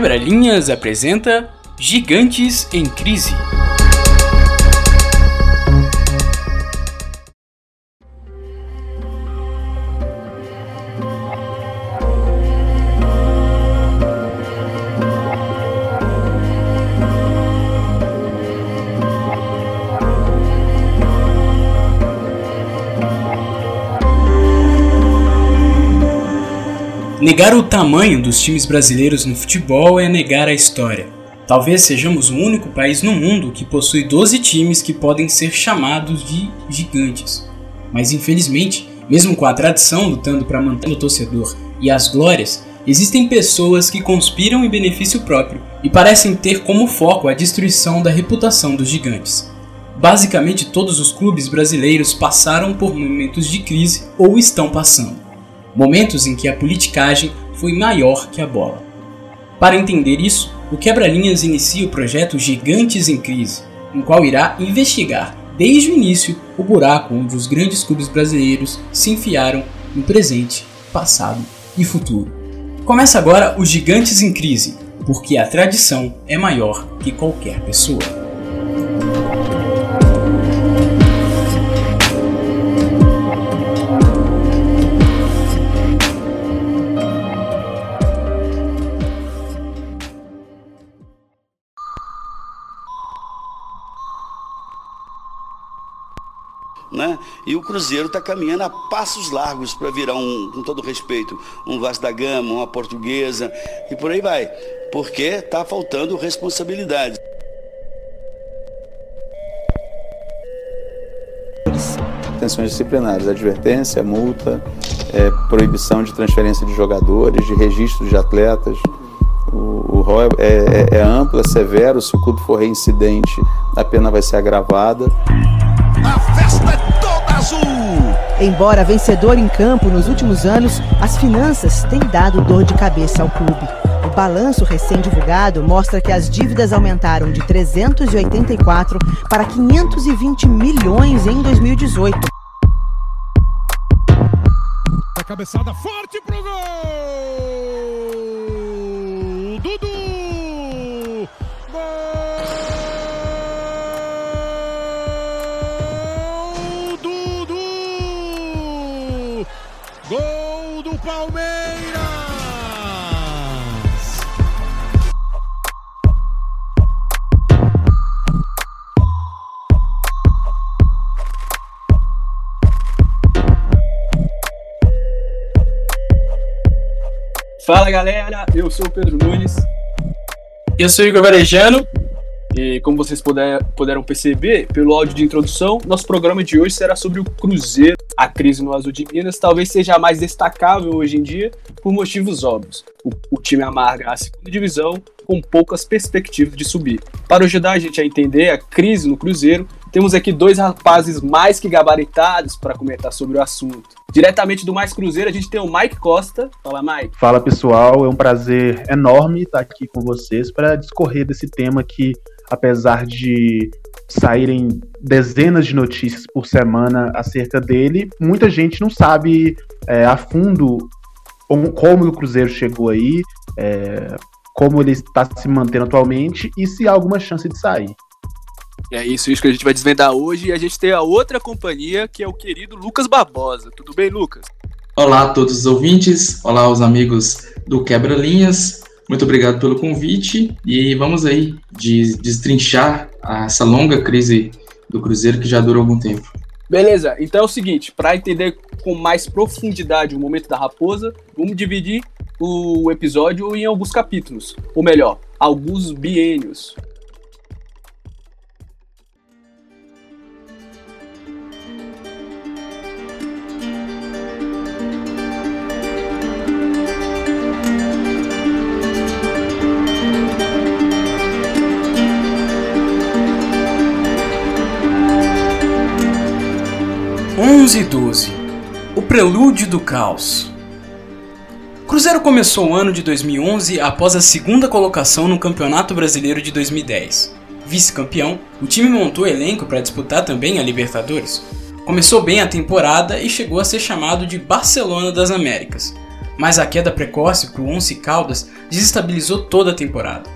Quebra-Linhas apresenta Gigantes em Crise. Negar o tamanho dos times brasileiros no futebol é negar a história. Talvez sejamos o único país no mundo que possui 12 times que podem ser chamados de gigantes. Mas infelizmente, mesmo com a tradição lutando para manter o torcedor e as glórias, existem pessoas que conspiram em benefício próprio e parecem ter como foco a destruição da reputação dos gigantes. Basicamente, todos os clubes brasileiros passaram por momentos de crise ou estão passando momentos em que a politicagem foi maior que a bola. Para entender isso, o Quebra-Linhas inicia o projeto Gigantes em Crise, em qual irá investigar, desde o início, o buraco onde os grandes clubes brasileiros se enfiaram no presente, passado e futuro. Começa agora o Gigantes em Crise, porque a tradição é maior que qualquer pessoa. Cruzeiro está caminhando a passos largos para virar um, com todo respeito, um Vasco da Gama, uma portuguesa e por aí vai. Porque está faltando responsabilidade. Tensões disciplinares, advertência, multa, é, proibição de transferência de jogadores, de registro de atletas. O, o rol é, é, é amplo, é severo. Se o clube for reincidente, a pena vai ser agravada. A festa é toda azul! Embora vencedor em campo nos últimos anos, as finanças têm dado dor de cabeça ao clube. O balanço recém-divulgado mostra que as dívidas aumentaram de 384 para 520 milhões em 2018. A cabeçada forte pro gol! Fala galera, eu sou o Pedro Nunes. Eu sou o Igor Varejano. E como vocês puder, puderam perceber pelo áudio de introdução, nosso programa de hoje será sobre o Cruzeiro. A crise no Azul de Minas talvez seja a mais destacável hoje em dia por motivos óbvios. O, o time amarga a segunda divisão com poucas perspectivas de subir. Para ajudar a gente a entender a crise no Cruzeiro, temos aqui dois rapazes mais que gabaritados para comentar sobre o assunto. Diretamente do Mais Cruzeiro, a gente tem o Mike Costa. Fala, Mike. Fala, pessoal. É um prazer enorme estar aqui com vocês para discorrer desse tema que, apesar de saírem dezenas de notícias por semana acerca dele, muita gente não sabe é, a fundo como o Cruzeiro chegou aí, é, como ele está se mantendo atualmente e se há alguma chance de sair. É isso, isso que a gente vai desvendar hoje. E a gente tem a outra companhia, que é o querido Lucas Barbosa. Tudo bem, Lucas? Olá a todos os ouvintes, olá aos amigos do Quebra Linhas. Muito obrigado pelo convite e vamos aí de, destrinchar essa longa crise do Cruzeiro que já dura algum tempo. Beleza, então é o seguinte, para entender com mais profundidade o momento da raposa, vamos dividir o episódio em alguns capítulos, ou melhor, alguns biênios. E 12 O Prelúdio do Caos Cruzeiro começou o ano de 2011 após a segunda colocação no Campeonato Brasileiro de 2010. Vice-campeão, o time montou elenco para disputar também a Libertadores. Começou bem a temporada e chegou a ser chamado de Barcelona das Américas. mas a queda precoce para o Once Caldas desestabilizou toda a temporada.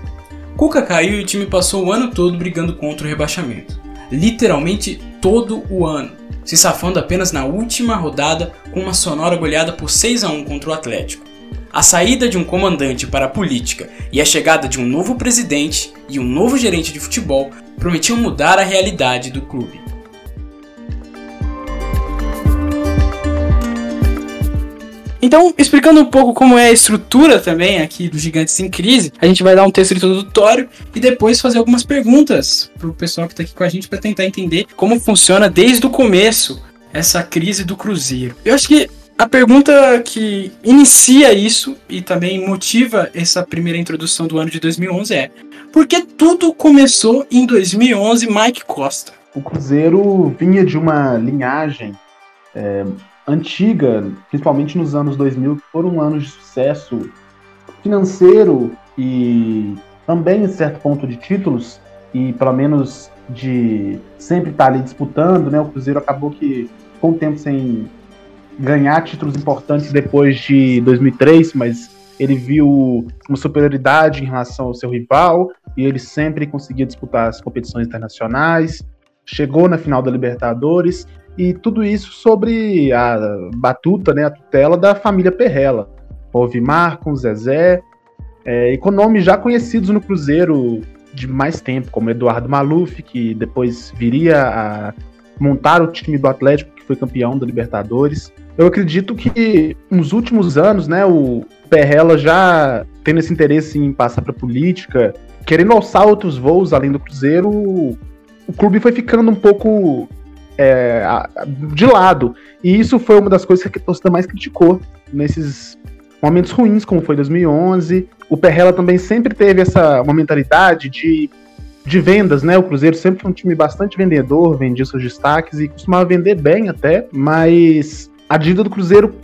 Cuca caiu e o time passou o ano todo brigando contra o rebaixamento. Literalmente todo o ano, se safando apenas na última rodada com uma sonora goleada por 6 a 1 contra o Atlético. A saída de um comandante para a política e a chegada de um novo presidente e um novo gerente de futebol prometiam mudar a realidade do clube. Então, explicando um pouco como é a estrutura também aqui dos Gigantes em Crise, a gente vai dar um texto introdutório e depois fazer algumas perguntas pro pessoal que está aqui com a gente para tentar entender como funciona desde o começo essa crise do Cruzeiro. Eu acho que a pergunta que inicia isso e também motiva essa primeira introdução do ano de 2011 é: por que tudo começou em 2011, Mike Costa? O Cruzeiro vinha de uma linhagem é, antiga, principalmente nos anos 2000, que foram anos de sucesso financeiro e também, em certo ponto, de títulos, e pelo menos de sempre estar ali disputando, né? O Cruzeiro acabou que com o tempo sem ganhar títulos importantes depois de 2003, mas ele viu uma superioridade em relação ao seu rival e ele sempre conseguia disputar as competições internacionais. Chegou na final da Libertadores e tudo isso sobre a batuta, né, a tutela da família Perrella. Houve Marcos, Zezé, é, e com nomes já conhecidos no Cruzeiro de mais tempo, como Eduardo Maluf, que depois viria a montar o time do Atlético, que foi campeão da Libertadores. Eu acredito que nos últimos anos, né, o Perrella já tendo esse interesse em passar para política, querendo alçar outros voos além do Cruzeiro, o clube foi ficando um pouco é, de lado. E isso foi uma das coisas que a torcida mais criticou nesses momentos ruins, como foi 2011. O Perrella também sempre teve essa uma mentalidade de, de vendas, né? O Cruzeiro sempre foi um time bastante vendedor, vendia seus destaques e costumava vender bem até, mas a dívida do Cruzeiro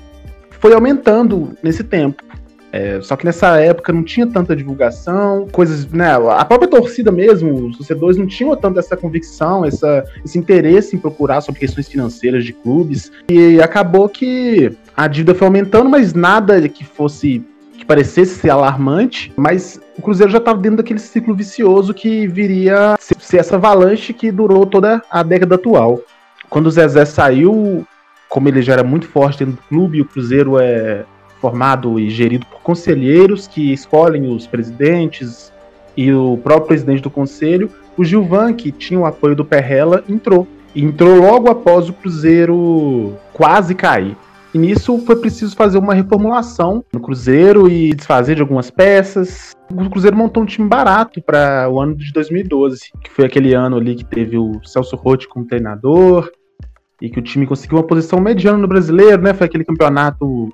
foi aumentando nesse tempo. É, só que nessa época não tinha tanta divulgação, coisas, né? A própria torcida mesmo, os torcedores não tinham tanto essa convicção, essa, esse interesse em procurar sobre questões financeiras de clubes. E acabou que a dívida foi aumentando, mas nada que fosse que parecesse ser alarmante, mas o Cruzeiro já estava dentro daquele ciclo vicioso que viria ser essa avalanche que durou toda a década atual. Quando o Zezé saiu, como ele já era muito forte dentro do clube, o Cruzeiro é formado e gerido por conselheiros que escolhem os presidentes e o próprio presidente do conselho. O Gilvan, que tinha o apoio do Perrella, entrou. Entrou logo após o Cruzeiro quase cair. E nisso foi preciso fazer uma reformulação no Cruzeiro e desfazer de algumas peças. O Cruzeiro montou um time barato para o ano de 2012, que foi aquele ano ali que teve o Celso Rotti como treinador e que o time conseguiu uma posição mediana no brasileiro, né? Foi aquele campeonato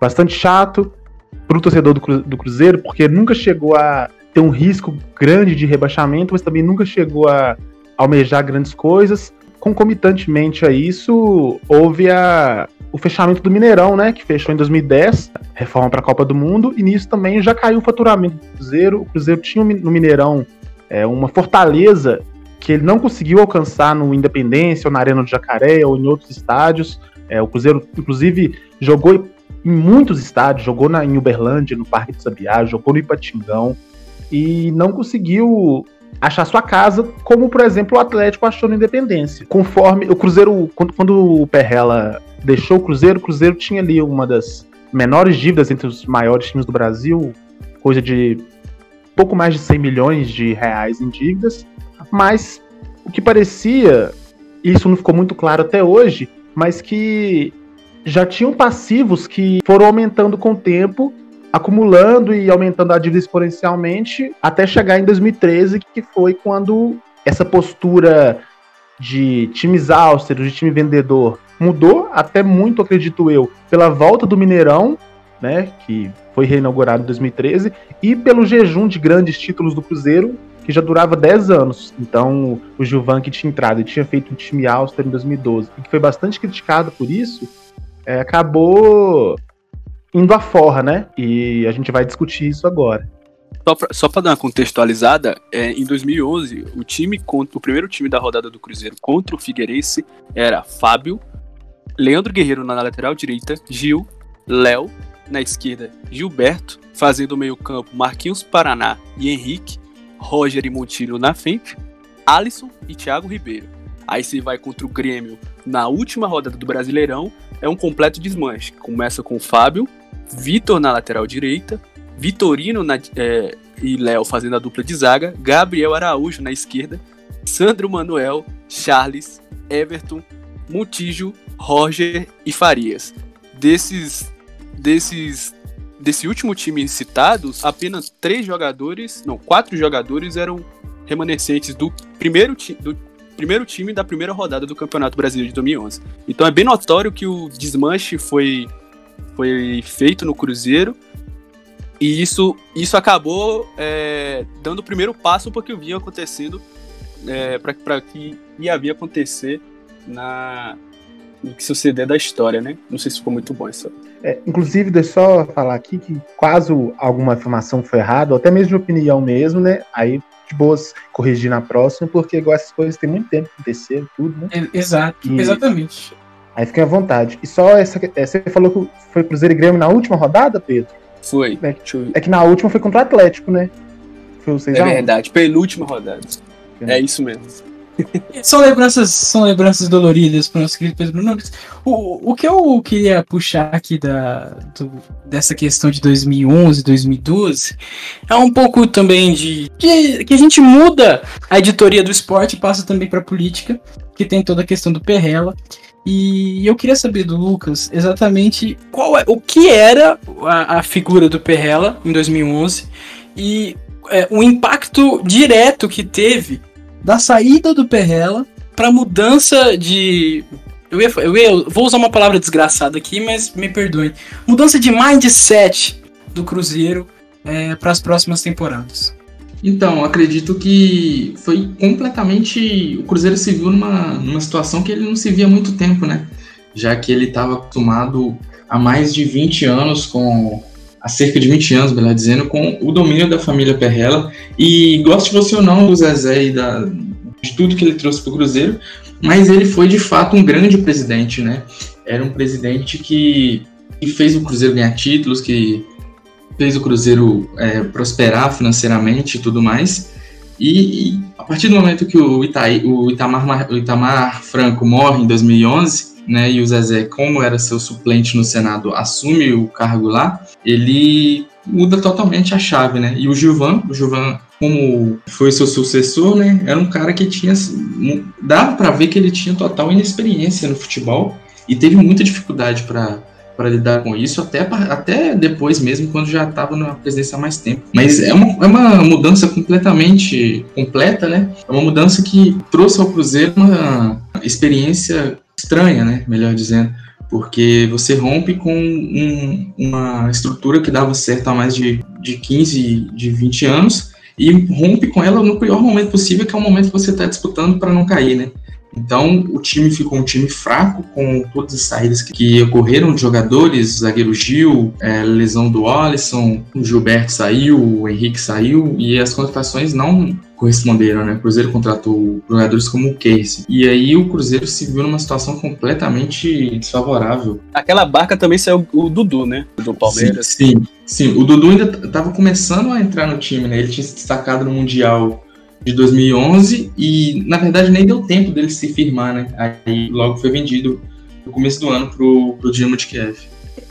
bastante chato para o torcedor do, do Cruzeiro, porque nunca chegou a ter um risco grande de rebaixamento, mas também nunca chegou a almejar grandes coisas. Concomitantemente a isso, houve a, o fechamento do Mineirão, né, que fechou em 2010, reforma para a Copa do Mundo, e nisso também já caiu o faturamento do Cruzeiro. O Cruzeiro tinha no Mineirão é, uma fortaleza que ele não conseguiu alcançar no Independência, ou na Arena do Jacaré, ou em outros estádios. É, o Cruzeiro, inclusive, jogou em muitos estádios, jogou na, em Uberlândia, no Parque do Sabiá, jogou no Ipatingão e não conseguiu achar sua casa, como por exemplo o Atlético achou no Independência. Conforme o Cruzeiro, quando, quando o Perrella deixou o Cruzeiro, o Cruzeiro tinha ali uma das menores dívidas entre os maiores times do Brasil, coisa de pouco mais de 100 milhões de reais em dívidas, mas o que parecia, isso não ficou muito claro até hoje, mas que já tinham passivos que foram aumentando com o tempo, acumulando e aumentando a dívida exponencialmente, até chegar em 2013, que foi quando essa postura de times austeros, de time vendedor, mudou, até muito, acredito eu, pela volta do Mineirão, né, que foi reinaugurado em 2013, e pelo jejum de grandes títulos do Cruzeiro, que já durava 10 anos. Então, o Gilvan que tinha entrado e tinha feito um time austero em 2012, e que foi bastante criticado por isso, é, acabou indo à forra, né? E a gente vai discutir isso agora. Só para dar uma contextualizada, é, em 2011, o time contra, o primeiro time da rodada do Cruzeiro contra o Figueirense era Fábio, Leandro Guerreiro na lateral direita, Gil, Léo, na esquerda, Gilberto, fazendo o meio-campo Marquinhos Paraná e Henrique, Roger e Montilho na frente, Alisson e Thiago Ribeiro. Aí você vai contra o Grêmio na última rodada do Brasileirão, é um completo desmanche. Começa com Fábio, Vitor na lateral direita, Vitorino na, é, e Léo fazendo a dupla de zaga, Gabriel Araújo na esquerda, Sandro Manuel, Charles, Everton, Montijo, Roger e Farias. Desses, desses, desse último time citados, apenas três jogadores, não, quatro jogadores eram remanescentes do primeiro, do primeiro time da primeira rodada do Campeonato Brasileiro de 2011. Então é bem notório que o desmanche foi, foi feito no Cruzeiro e isso, isso acabou é, dando o primeiro passo para o que vinha acontecendo, é, para que ia vir acontecer na, no que suceder da história, né? Não sei se ficou muito bom isso. É, inclusive, deixa eu só falar aqui que caso alguma informação foi errada, ou até mesmo opinião mesmo, né? Aí de boas corrigir na próxima, porque igual essas coisas tem muito tempo que aconteceram, tudo, né? É, exato, e, exatamente. Aí fiquem à vontade. E só essa. É, você falou que foi Cruzeiro e Grêmio na última rodada, Pedro? Foi. É, é que na última foi contra o Atlético, né? Foi o 6 É verdade, penúltima rodada. É isso mesmo. São lembranças, são lembranças doloridas para o nosso querido Pedro Nunes. O, o que eu queria puxar aqui da, do, dessa questão de 2011, 2012 é um pouco também de que, que a gente muda a editoria do esporte passa também para a política, que tem toda a questão do Perrela. E eu queria saber do Lucas exatamente qual é, o que era a, a figura do Perrela em 2011 e é, o impacto direto que teve da saída do Perrela para mudança de eu, ia, eu ia, vou usar uma palavra desgraçada aqui, mas me perdoe. Mudança de mindset do Cruzeiro é, para as próximas temporadas. Então, acredito que foi completamente. O Cruzeiro se viu numa, numa situação que ele não se via há muito tempo, né? Já que ele estava acostumado há mais de 20 anos com. Há cerca de 20 anos, melhor dizendo, com o domínio da família Perrella. E goste você ou não do Zezé e da, de tudo que ele trouxe para o Cruzeiro, mas ele foi de fato um grande presidente, né? Era um presidente que, que fez o Cruzeiro ganhar títulos, que fez o Cruzeiro é, prosperar financeiramente e tudo mais. E, e, a partir do momento que o, Itaí, o, Itamar, o Itamar Franco morre em 2011, né, e o Zezé, como era seu suplente no Senado, assume o cargo lá, ele muda totalmente a chave, né? E o Gilvan, o Gilvan, como foi seu sucessor, né, era um cara que tinha dava para ver que ele tinha total inexperiência no futebol e teve muita dificuldade para para lidar com isso, até, até depois mesmo, quando já estava na presidência há mais tempo. Mas é uma, é uma mudança completamente completa, né? É uma mudança que trouxe ao Cruzeiro uma experiência estranha, né? Melhor dizendo porque você rompe com um, uma estrutura que dava certo há mais de, de 15, de 20 anos, e rompe com ela no pior momento possível, que é o momento que você está disputando para não cair, né? Então, o time ficou um time fraco, com todas as saídas que ocorreram de jogadores, zagueiro Gil, é, lesão do Alisson, o Gilberto saiu, o Henrique saiu, e as contratações não corresponderam, né? O Cruzeiro contratou jogadores como o Casey. E aí o Cruzeiro se viu numa situação completamente desfavorável. Aquela barca também saiu o Dudu, né? Do Palmeiras. Sim, sim, sim. O Dudu ainda estava começando a entrar no time, né? Ele tinha se destacado no Mundial de 2011 e na verdade nem deu tempo dele se firmar, né? Aí logo foi vendido no começo do ano pro, pro Dinamo de Kiev.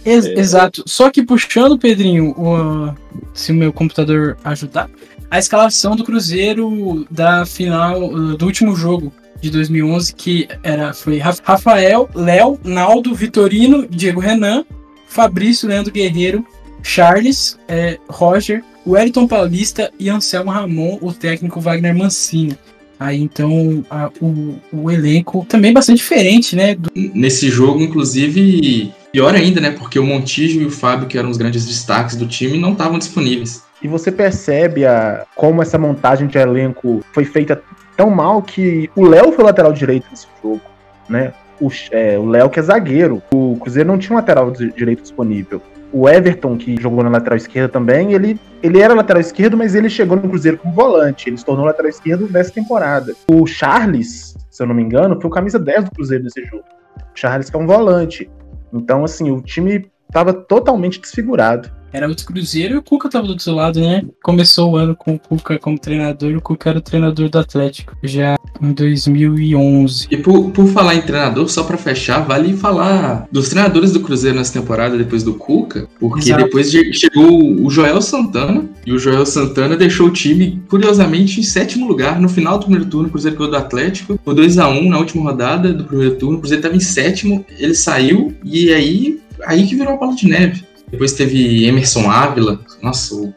Ex é. Exato. Só que puxando, Pedrinho, o, se o meu computador ajudar, a escalação do Cruzeiro da final uh, do último jogo de 2011, que era, foi Rafael, Léo, Naldo, Vitorino, Diego Renan, Fabrício, Leandro Guerreiro, Charles, é, Roger, Wellington Paulista e Anselmo Ramon, o técnico Wagner Mancini. Aí então a, o, o elenco também bastante diferente, né? Do... Nesse jogo, inclusive, pior ainda, né? Porque o Montijo e o Fábio, que eram os grandes destaques do time, não estavam disponíveis. E você percebe a, como essa montagem de elenco foi feita tão mal que o Léo foi lateral direito nesse jogo, né? O, é, o Léo que é zagueiro. O Cruzeiro não tinha um lateral direito disponível o Everton, que jogou na lateral esquerda também, ele, ele era lateral esquerdo, mas ele chegou no Cruzeiro como volante. Ele se tornou lateral esquerdo nessa temporada. O Charles, se eu não me engano, foi o camisa 10 do Cruzeiro nesse jogo. O Charles que é um volante. Então, assim, o time estava totalmente desfigurado. Era outro Cruzeiro e o Cuca tava do outro lado, né? Começou o ano com o Cuca como treinador e o Cuca era o treinador do Atlético, já em 2011. E por, por falar em treinador, só para fechar, vale falar dos treinadores do Cruzeiro nessa temporada depois do Cuca, porque Exato. depois de- chegou o Joel Santana, e o Joel Santana deixou o time, curiosamente, em sétimo lugar no final do primeiro turno. O Cruzeiro ganhou do Atlético, por 2x1 na última rodada do primeiro turno. O Cruzeiro estava em sétimo, ele saiu, e aí, aí que virou a bola de neve. Depois teve Emerson Ávila. Nossa, o,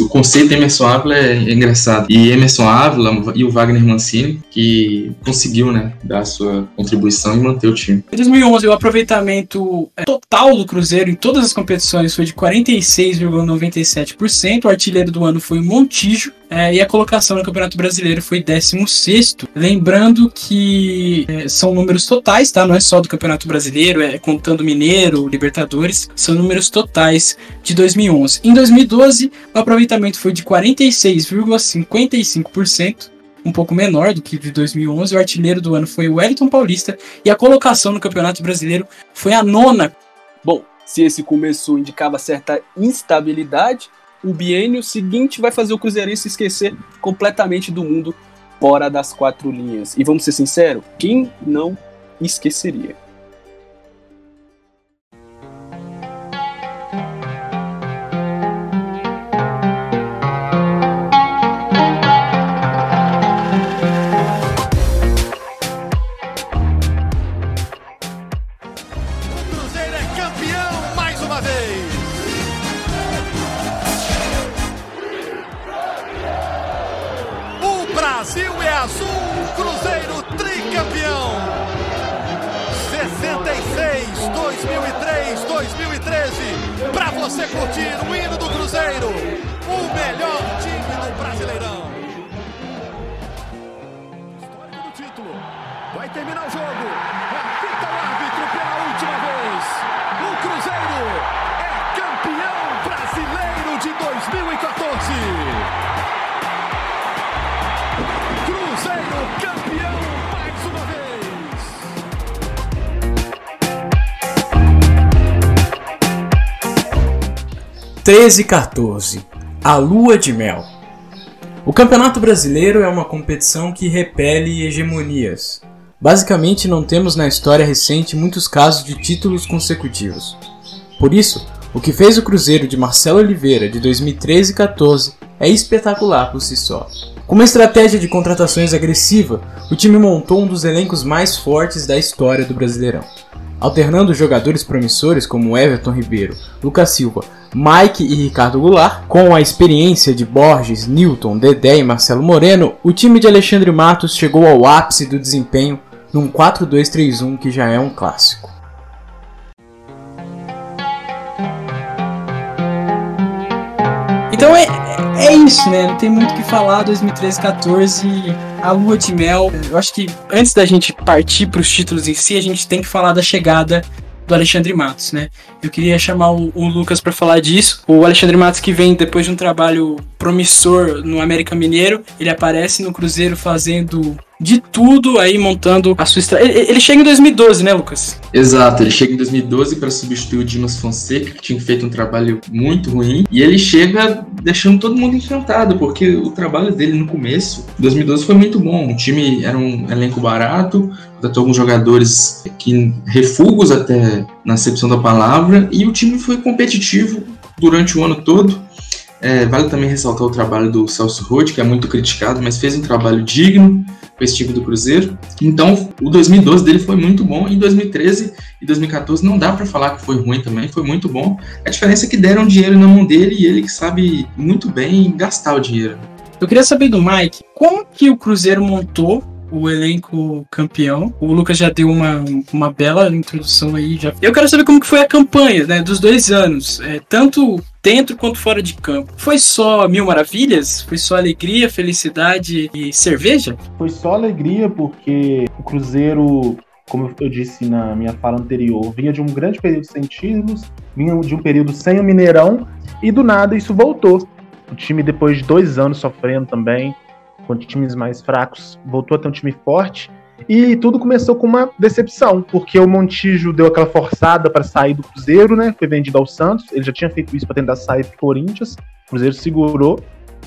o conceito Emerson Ávila é engraçado. E Emerson Ávila e o Wagner Mancini, que conseguiu, né, dar sua contribuição e manter o time. Em 2011, o aproveitamento é, total do Cruzeiro em todas as competições foi de 46,97%. O artilheiro do ano foi o Montijo. É, e a colocação no Campeonato Brasileiro foi 16. Lembrando que é, são números totais, tá? Não é só do Campeonato Brasileiro, é contando Mineiro, Libertadores. São números totais de 2011. Em 2012, o aproveitamento foi de 46,55% um pouco menor do que de 2011. O artilheiro do ano foi o Wellington Paulista e a colocação no Campeonato Brasileiro foi a nona. Bom, se esse começo indicava certa instabilidade, o biênio seguinte vai fazer o Cruzeirense esquecer completamente do mundo fora das quatro linhas. E vamos ser sinceros, quem não esqueceria? E 14. A Lua de Mel. O Campeonato Brasileiro é uma competição que repele hegemonias. Basicamente, não temos na história recente muitos casos de títulos consecutivos. Por isso, o que fez o Cruzeiro de Marcelo Oliveira de 2013 e 14 é espetacular por si só. Com uma estratégia de contratações agressiva, o time montou um dos elencos mais fortes da história do Brasileirão. Alternando jogadores promissores como Everton Ribeiro, Lucas Silva, Mike e Ricardo Goulart, com a experiência de Borges, Newton, Dedé e Marcelo Moreno, o time de Alexandre Matos chegou ao ápice do desempenho num 4-2-3-1 que já é um clássico. Então é, é isso, né? Não tem muito o que falar. 2013, 14, a lua de mel. Eu acho que antes da gente partir para os títulos em si, a gente tem que falar da chegada do Alexandre Matos, né? Eu queria chamar o, o Lucas para falar disso. O Alexandre Matos que vem depois de um trabalho promissor no América Mineiro, ele aparece no Cruzeiro fazendo de tudo aí montando a sua estrada. Ele, ele chega em 2012, né, Lucas? Exato, ele chega em 2012 para substituir o Dimas Fonseca, que tinha feito um trabalho muito ruim, e ele chega deixando todo mundo encantado, porque o trabalho dele no começo, 2012, foi muito bom. O time era um elenco barato, contratou alguns jogadores que refugos até na acepção da palavra, e o time foi competitivo durante o ano todo. É, vale também ressaltar o trabalho do Celso Roth, que é muito criticado, mas fez um trabalho digno com esse time do Cruzeiro. Então, o 2012 dele foi muito bom. Em 2013 e 2014 não dá para falar que foi ruim também, foi muito bom. A diferença é que deram dinheiro na mão dele e ele que sabe muito bem gastar o dinheiro. Eu queria saber do Mike, como que o Cruzeiro montou o elenco campeão. O Lucas já deu uma, uma bela introdução aí. Já. Eu quero saber como que foi a campanha né, dos dois anos, é, tanto dentro quanto fora de campo. Foi só mil maravilhas? Foi só alegria, felicidade e cerveja? Foi só alegria porque o Cruzeiro, como eu disse na minha fala anterior, vinha de um grande período sem títulos, vinha de um período sem o Mineirão e do nada isso voltou. O time, depois de dois anos sofrendo também, com times mais fracos, voltou a ter um time forte. E tudo começou com uma decepção, porque o Montijo deu aquela forçada para sair do Cruzeiro, né? Foi vendido ao Santos. Ele já tinha feito isso para tentar sair do Corinthians. O Cruzeiro segurou.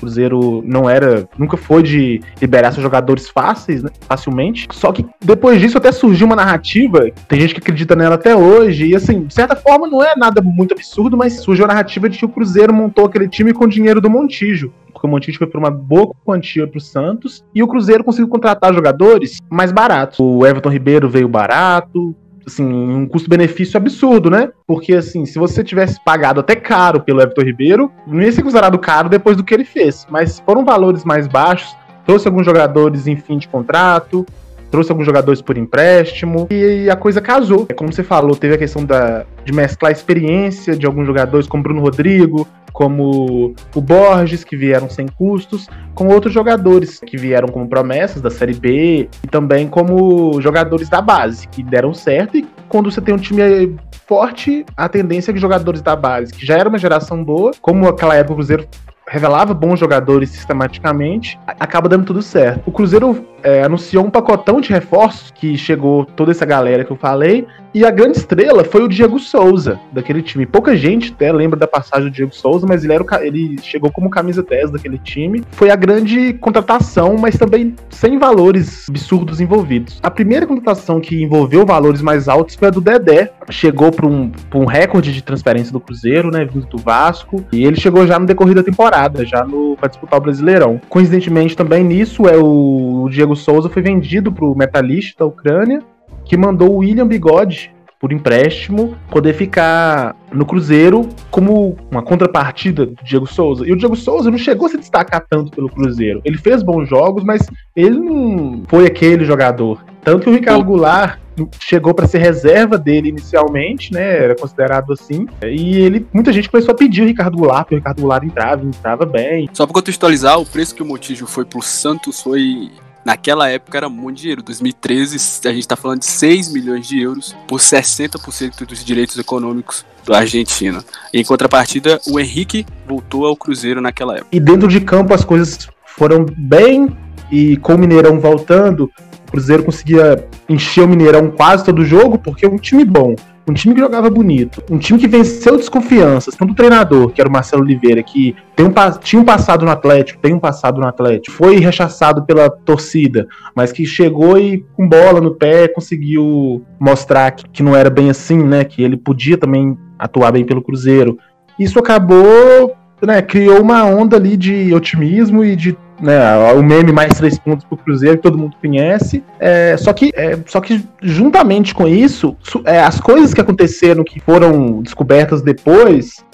Cruzeiro não era, nunca foi de liberar seus jogadores fáceis, né, facilmente. Só que depois disso até surgiu uma narrativa, tem gente que acredita nela até hoje, e assim, de certa forma não é nada muito absurdo, mas surgiu a narrativa de que o Cruzeiro montou aquele time com dinheiro do Montijo porque o Montijo foi por uma boa quantia para o Santos e o Cruzeiro conseguiu contratar jogadores mais baratos. O Everton Ribeiro veio barato, assim, um custo-benefício absurdo, né? Porque, assim, se você tivesse pagado até caro pelo Everton Ribeiro, não ia ser considerado caro depois do que ele fez. Mas foram valores mais baixos, trouxe alguns jogadores em fim de contrato, trouxe alguns jogadores por empréstimo e a coisa casou. Como você falou, teve a questão da, de mesclar a experiência de alguns jogadores, como Bruno Rodrigo, como o Borges, que vieram sem custos, com outros jogadores que vieram como promessas da Série B e também como jogadores da base, que deram certo. E quando você tem um time forte, a tendência é que jogadores da base, que já era uma geração boa, como aquela época o Cruzeiro revelava bons jogadores sistematicamente, acaba dando tudo certo. O Cruzeiro é, anunciou um pacotão de reforços que chegou toda essa galera que eu falei, e a grande estrela foi o Diego Souza, daquele time. Pouca gente até lembra da passagem do Diego Souza, mas ele, era o, ele chegou como camisa 10 daquele time. Foi a grande contratação, mas também sem valores absurdos envolvidos. A primeira contratação que envolveu valores mais altos foi a do Dedé. Chegou para um, um recorde de transferência do Cruzeiro, né, vindo do Vasco, e ele chegou já no decorrer da temporada, já no para disputar o Brasileirão. Coincidentemente também nisso é o, o Diego Souza foi vendido para o Metalist da Ucrânia que mandou o William Bigode por empréstimo poder ficar no Cruzeiro como uma contrapartida do Diego Souza. E o Diego Souza não chegou a se destacar tanto pelo Cruzeiro. Ele fez bons jogos, mas ele não foi aquele jogador. Tanto que o Ricardo Goulart chegou para ser reserva dele inicialmente, né? Era considerado assim. E ele, muita gente começou a pedir o Ricardo Goulart, porque o Ricardo Goulart entrava, entrava bem. Só para contextualizar, o preço que o Montijo foi pro Santos foi Naquela época era muito dinheiro. 2013, a gente tá falando de 6 milhões de euros por 60% dos direitos econômicos da Argentina. Em contrapartida, o Henrique voltou ao Cruzeiro naquela época. E dentro de campo as coisas foram bem e com o Mineirão voltando, Cruzeiro conseguia encher o Mineirão quase todo jogo, porque é um time bom um time que jogava bonito, um time que venceu desconfianças, tanto o treinador, que era o Marcelo Oliveira, que tem um, tinha um passado no Atlético, tem um passado no Atlético, foi rechaçado pela torcida, mas que chegou e com bola no pé conseguiu mostrar que, que não era bem assim, né? Que ele podia também atuar bem pelo Cruzeiro. Isso acabou, né? Criou uma onda ali de otimismo e de né, o meme mais três pontos pro Cruzeiro que todo mundo conhece. É, só, que, é, só que juntamente com isso, é, as coisas que aconteceram que foram descobertas depois,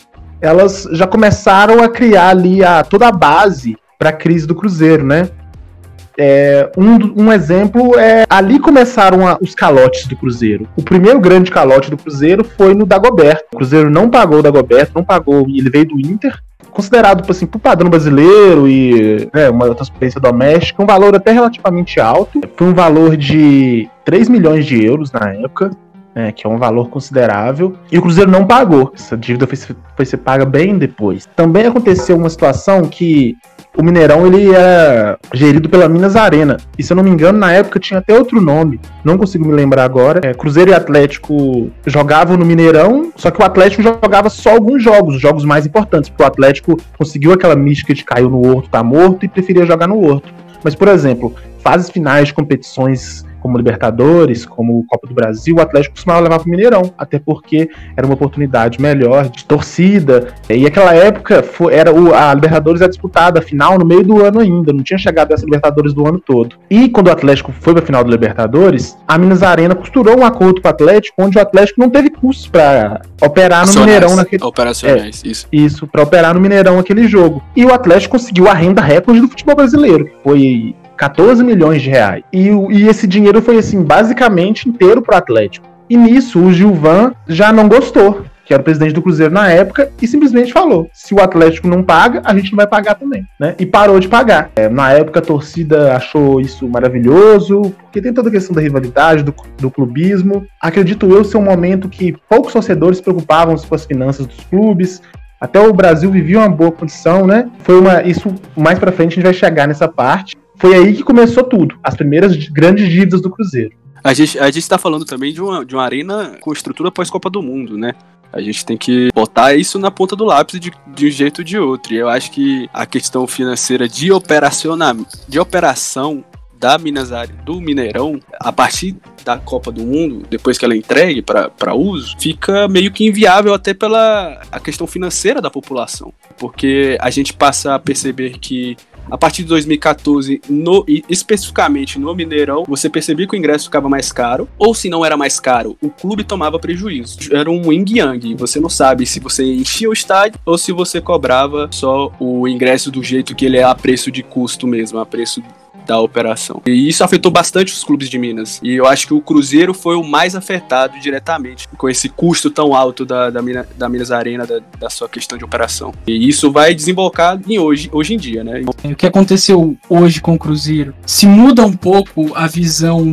elas já começaram a criar ali a, toda a base para a crise do Cruzeiro, né? É, um, um, exemplo é ali começaram a, os calotes do Cruzeiro. O primeiro grande calote do Cruzeiro foi no Dagoberto. O Cruzeiro não pagou o Dagoberto, não pagou, ele veio do Inter considerado assim, por padrão brasileiro e né, uma transferência doméstica, um valor até relativamente alto. Foi um valor de 3 milhões de euros na época. É, que é um valor considerável, e o Cruzeiro não pagou. Essa dívida foi, foi ser paga bem depois. Também aconteceu uma situação que o Mineirão ele era gerido pela Minas Arena. E se eu não me engano, na época tinha até outro nome. Não consigo me lembrar agora. É, Cruzeiro e Atlético jogavam no Mineirão, só que o Atlético jogava só alguns jogos, os jogos mais importantes, porque o Atlético conseguiu aquela mística de caiu no Horto, tá morto, e preferia jogar no Horto. Mas, por exemplo, fases finais de competições como Libertadores, como Copa do Brasil, o Atlético costumava levar para o Mineirão, até porque era uma oportunidade melhor de torcida. E aquela época foi, era o, a Libertadores era disputada a final no meio do ano ainda, não tinha chegado essa Libertadores do ano todo. E quando o Atlético foi para a final do Libertadores, a Minas Arena costurou um acordo com o Atlético, onde o Atlético não teve custos para operar no Mineirão naquele operacionais, é, isso. Isso, para operar no Mineirão aquele jogo. E o Atlético conseguiu a renda recorde do futebol brasileiro, que foi 14 milhões de reais. E, e esse dinheiro foi, assim, basicamente inteiro pro Atlético. E nisso, o Gilvan já não gostou, que era o presidente do Cruzeiro na época, e simplesmente falou: se o Atlético não paga, a gente não vai pagar também, né? E parou de pagar. É, na época a torcida achou isso maravilhoso, porque tem toda a questão da rivalidade, do, do clubismo. Acredito eu ser um momento que poucos torcedores se preocupavam com as finanças dos clubes, até o Brasil vivia uma boa condição, né? Foi uma isso mais para frente a gente vai chegar nessa parte foi aí que começou tudo, as primeiras grandes dívidas do Cruzeiro. A gente, a gente tá falando também de uma, de uma arena com estrutura pós-Copa do Mundo, né? A gente tem que botar isso na ponta do lápis de, de um jeito ou de outro. E eu acho que a questão financeira de, de operação da Minas do Mineirão, a partir da Copa do Mundo, depois que ela é entregue para uso, fica meio que inviável até pela a questão financeira da população. Porque a gente passa a perceber que a partir de 2014, no, especificamente no Mineirão, você percebia que o ingresso ficava mais caro, ou se não era mais caro, o clube tomava prejuízo. Era um yin-yang, você não sabe se você enchia o estádio ou se você cobrava só o ingresso do jeito que ele é a preço de custo mesmo, a preço da operação. E isso afetou bastante os clubes de Minas. E eu acho que o Cruzeiro foi o mais afetado diretamente com esse custo tão alto da, da, Minas, da Minas Arena, da, da, sua questão de operação. E isso vai desembocar em hoje, hoje em dia, né? O que aconteceu hoje com o Cruzeiro? Se muda um pouco a visão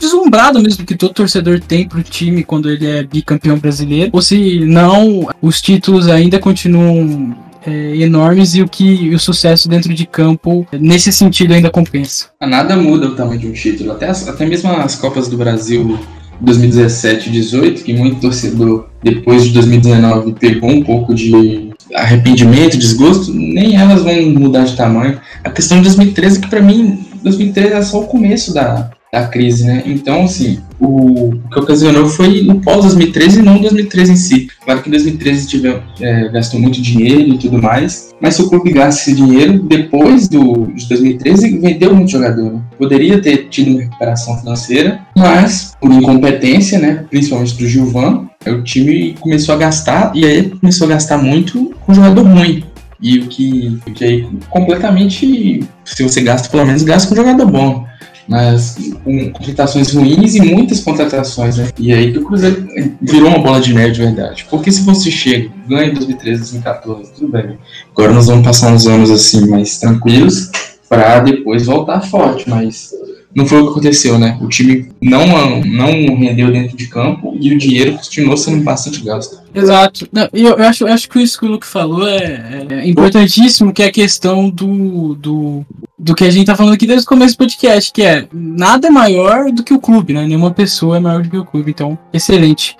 deslumbrada mesmo que todo torcedor tem pro time quando ele é bicampeão brasileiro, ou se não, os títulos ainda continuam é, enormes e o que o sucesso dentro de campo nesse sentido ainda compensa. Nada muda o tamanho de um título, até, as, até mesmo as Copas do Brasil 2017 e 18, que muito torcedor depois de 2019 pegou um pouco de arrependimento, desgosto, nem elas vão mudar de tamanho. A questão de 2013 que para mim 2013 é só o começo da, da crise, né? Então, assim, o, o que ocasionou foi no pós-2013 e não 2013 em si. Claro que em 2013 tive, é, gastou muito dinheiro e tudo mais, mas se o clube gasta esse dinheiro, depois do, de 2013, vendeu muito jogador. Né? Poderia ter tido uma recuperação financeira, mas por incompetência, né, principalmente do Gilvan, o time começou a gastar, e aí começou a gastar muito com jogador ruim. E o que, o que aí completamente, se você gasta, pelo menos gasta com jogador bom mas com contratações ruins e muitas contratações, né? E aí que o Cruzeiro virou uma bola de neve de verdade. Porque se você chega, ganha em 2013, 2014, tudo bem. Agora nós vamos passar uns anos assim mais tranquilos para depois voltar forte, mas não foi o que aconteceu, né? O time não, não rendeu dentro de campo e o dinheiro continuou sendo bastante gasto. Exato. Não, eu, eu, acho, eu acho que isso que o Luke falou é, é importantíssimo, que é a questão do, do, do que a gente tá falando aqui desde o começo do podcast, que é nada é maior do que o clube, né? Nenhuma pessoa é maior do que o clube, então, excelente.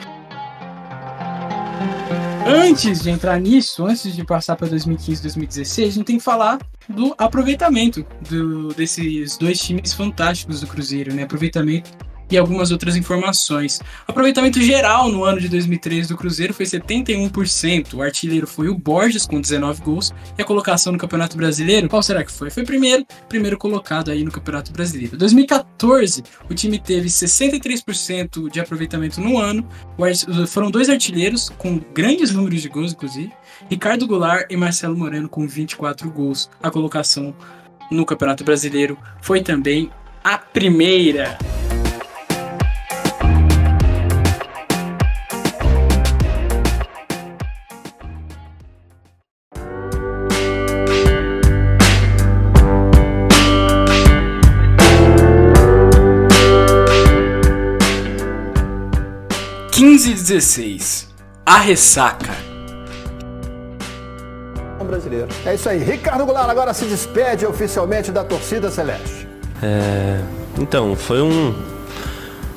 Antes de entrar nisso, antes de passar para 2015 2016, a gente tem que falar do aproveitamento do, desses dois times fantásticos do Cruzeiro, né? Aproveitamento e algumas outras informações. Aproveitamento geral no ano de 2013 do Cruzeiro foi 71%. O artilheiro foi o Borges com 19 gols e a colocação no Campeonato Brasileiro, qual será que foi? Foi primeiro, primeiro colocado aí no Campeonato Brasileiro. 2014, o time teve 63% de aproveitamento no ano. Foram dois artilheiros com grandes números de gols, inclusive. Ricardo Goulart e Marcelo Moreno com 24 gols. A colocação no Campeonato Brasileiro foi também a primeira. 15 e 16. A ressaca. Brasileiro. É isso aí. Ricardo Goulart agora se despede oficialmente da torcida celeste. É, então, foi um.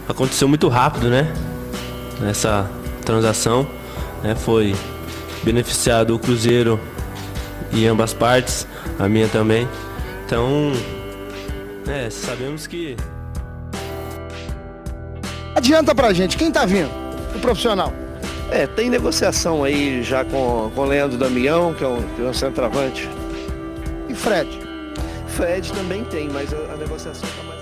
Aconteceu muito rápido, né? Essa transação. Né? Foi beneficiado o Cruzeiro e ambas partes, a minha também. Então, é, sabemos que. Adianta pra gente, quem tá vindo? O profissional? É, tem negociação aí já com, com o Leandro Damião, que é um, que é um centroavante. E Fred? Fred também tem, mas a, a negociação está mais.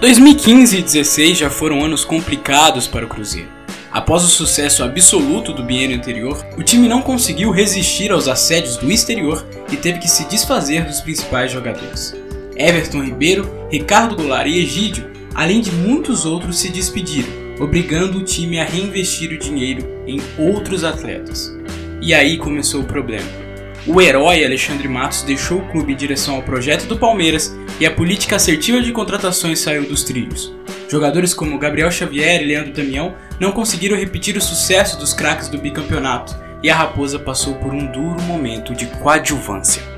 2015 e 2016 já foram anos complicados para o Cruzeiro. Após o sucesso absoluto do biênio anterior, o time não conseguiu resistir aos assédios do exterior e teve que se desfazer dos principais jogadores. Everton Ribeiro, Ricardo Goulart e Egídio, além de muitos outros, se despediram obrigando o time a reinvestir o dinheiro em outros atletas. E aí começou o problema. O herói Alexandre Matos deixou o clube em direção ao projeto do Palmeiras e a política assertiva de contratações saiu dos trilhos. Jogadores como Gabriel Xavier e Leandro Damião não conseguiram repetir o sucesso dos craques do bicampeonato e a Raposa passou por um duro momento de coadjuvância.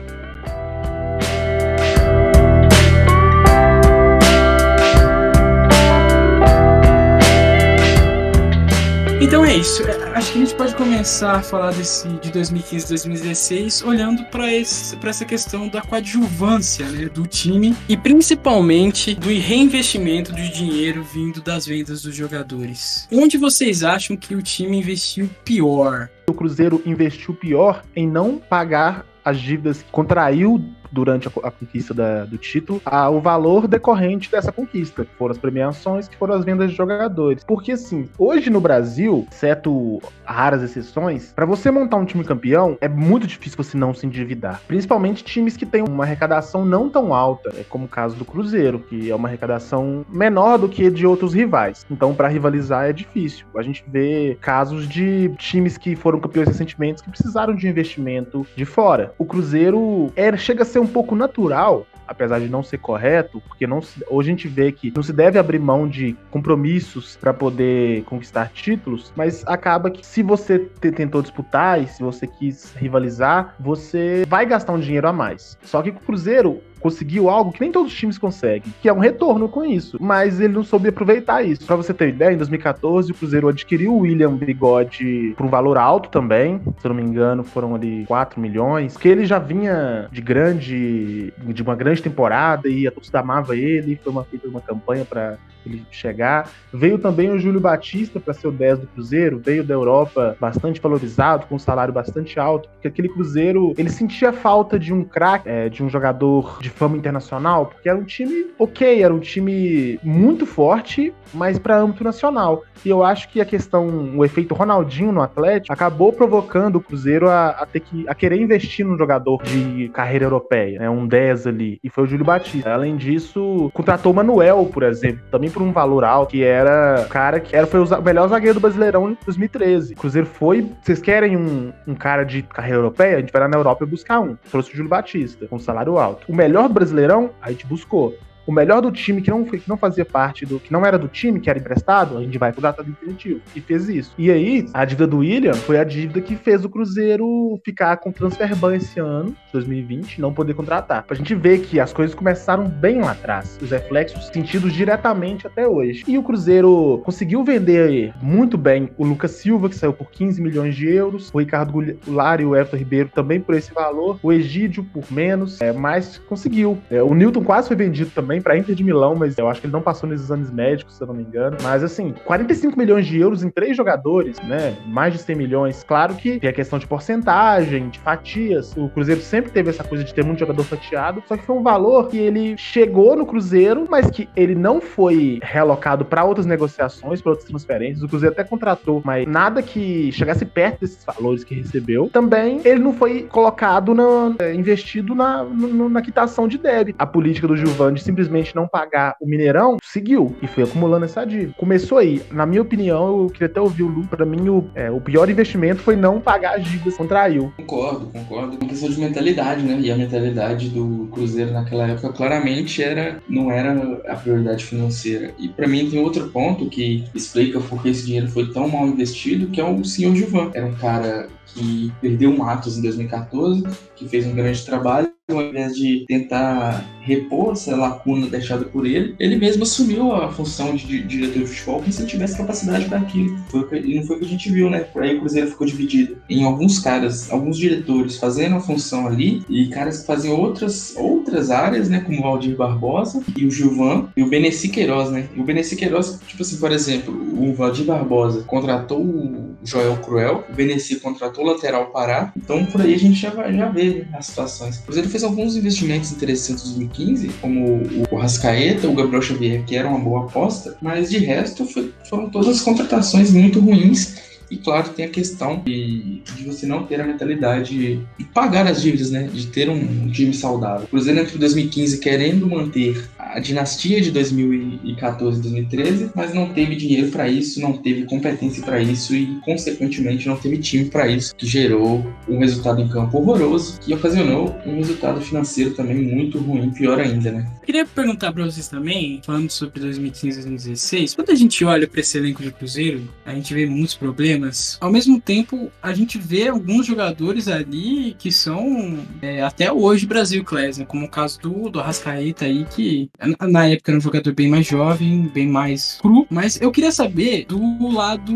Então é isso. É, acho que a gente pode começar a falar desse de 2015 2016 olhando para essa questão da coadjuvância né, do time e principalmente do reinvestimento de dinheiro vindo das vendas dos jogadores. Onde vocês acham que o time investiu pior? O Cruzeiro investiu pior em não pagar as dívidas que contraiu durante a, a conquista da, do título a, o valor decorrente dessa conquista, que foram as premiações, que foram as vendas de jogadores. Porque assim, hoje no Brasil, exceto raras exceções, para você montar um time campeão é muito difícil você não se endividar. Principalmente times que têm uma arrecadação não tão alta, é como o caso do Cruzeiro, que é uma arrecadação menor do que de outros rivais. Então, para rivalizar é difícil. A gente vê casos de times que foram campeões recentemente que precisaram de investimento de fora. O Cruzeiro era, chega a ser um pouco natural apesar de não ser correto, porque não se, hoje a gente vê que não se deve abrir mão de compromissos para poder conquistar títulos, mas acaba que se você tentou disputar e se você quis rivalizar, você vai gastar um dinheiro a mais. Só que o Cruzeiro conseguiu algo que nem todos os times conseguem, que é um retorno com isso. Mas ele não soube aproveitar isso. Para você ter ideia, em 2014 o Cruzeiro adquiriu o William Bigode por um valor alto também. Se eu não me engano, foram ali 4 milhões. Que ele já vinha de grande. de uma grande temporada e a torcida amava ele. Foi uma, feita uma campanha para ele chegar. Veio também o Júlio Batista para ser o 10 do Cruzeiro, veio da Europa bastante valorizado, com um salário bastante alto, porque aquele Cruzeiro, ele sentia falta de um craque, é, de um jogador de fama internacional, porque era um time ok, era um time muito forte, mas para âmbito nacional. E eu acho que a questão, o efeito Ronaldinho no Atlético, acabou provocando o Cruzeiro a, a ter que a querer investir num jogador de carreira europeia, né, um 10 ali, e foi o Júlio Batista. Além disso, contratou o Manuel, por exemplo, também por um valor alto, que era o cara que era, foi o melhor zagueiro do Brasileirão em 2013. O Cruzeiro foi, vocês querem um, um cara de carreira europeia? A gente vai lá na Europa buscar um. Trouxe o Júlio Batista, com salário alto. O melhor do Brasileirão, a gente buscou o melhor do time que não, que não fazia parte do. que não era do time, que era emprestado, a gente vai pro data definitivo. E fez isso. E aí, a dívida do William foi a dívida que fez o Cruzeiro ficar com transferban esse ano, 2020, não poder contratar. Pra gente ver que as coisas começaram bem lá atrás. Os reflexos sentidos diretamente até hoje. E o Cruzeiro conseguiu vender muito bem o Lucas Silva, que saiu por 15 milhões de euros, o Ricardo Goulart e o Everton Ribeiro também por esse valor, o Egídio por menos, é, mas conseguiu. É, o Newton quase foi vendido também também para Inter de Milão, mas eu acho que ele não passou nos exames médicos, se eu não me engano. Mas assim, 45 milhões de euros em três jogadores, né? Mais de 100 milhões. Claro que tem a questão de porcentagem, de fatias. O Cruzeiro sempre teve essa coisa de ter muito jogador fatiado, só que foi um valor que ele chegou no Cruzeiro, mas que ele não foi relocado para outras negociações, para outras transferências. O Cruzeiro até contratou, mas nada que chegasse perto desses valores que recebeu. Também ele não foi colocado na, é, investido na, na, na quitação de débito. A política do Gilvan de simplesmente simplesmente não pagar o Mineirão, seguiu e foi acumulando essa dívida. Começou aí. Na minha opinião, eu queria até ouvir o Lu, pra mim o, é, o pior investimento foi não pagar as dívidas contraiu. Concordo, concordo. Uma questão de mentalidade, né? E a mentalidade do Cruzeiro naquela época claramente era não era a prioridade financeira. E para mim tem outro ponto que explica por que esse dinheiro foi tão mal investido, que é o senhor Gilvan. Era um cara que perdeu um Atos em 2014, que fez um grande trabalho ao invés de tentar repor essa lacuna deixada por ele, ele mesmo assumiu a função de diretor de futebol como se ele tivesse capacidade para aquilo. E não foi o que a gente viu, né? Por aí o Cruzeiro ficou dividido em alguns caras, alguns diretores fazendo a função ali e caras que faziam outras, outras áreas, né? Como o Valdir Barbosa e o Gilvan e o Beneci Queiroz, né? E o Beneci Queiroz, tipo assim, por exemplo, o Valdir Barbosa contratou o Joel Cruel, o Beneci contratou o lateral Pará, então por aí a gente já, já vê as situações. O Cruzeiro fez alguns investimentos interessantes em 2015, como o Rascaeta, o Gabriel Xavier, que era uma boa aposta, mas de resto foi, foram todas contratações muito ruins e claro, tem a questão de, de, você não ter a mentalidade de pagar as dívidas, né? De ter um, time saudável. O Cruzeiro entrou em 2015 querendo manter a dinastia de 2014 e 2013, mas não teve dinheiro para isso, não teve competência para isso e, consequentemente, não teve time para isso, que gerou um resultado em campo horroroso, que ocasionou um resultado financeiro também muito ruim, pior ainda, né? Queria perguntar para vocês também, falando sobre 2015 e 2016, quando a gente olha para esse elenco de Cruzeiro, a gente vê muitos problemas problemas. Ao mesmo tempo, a gente vê alguns jogadores ali que são é, até hoje Brasil Class, né? como o caso do, do Arrascaeta aí, que Na época era um jogador bem mais jovem, bem mais cru, mas eu queria saber do lado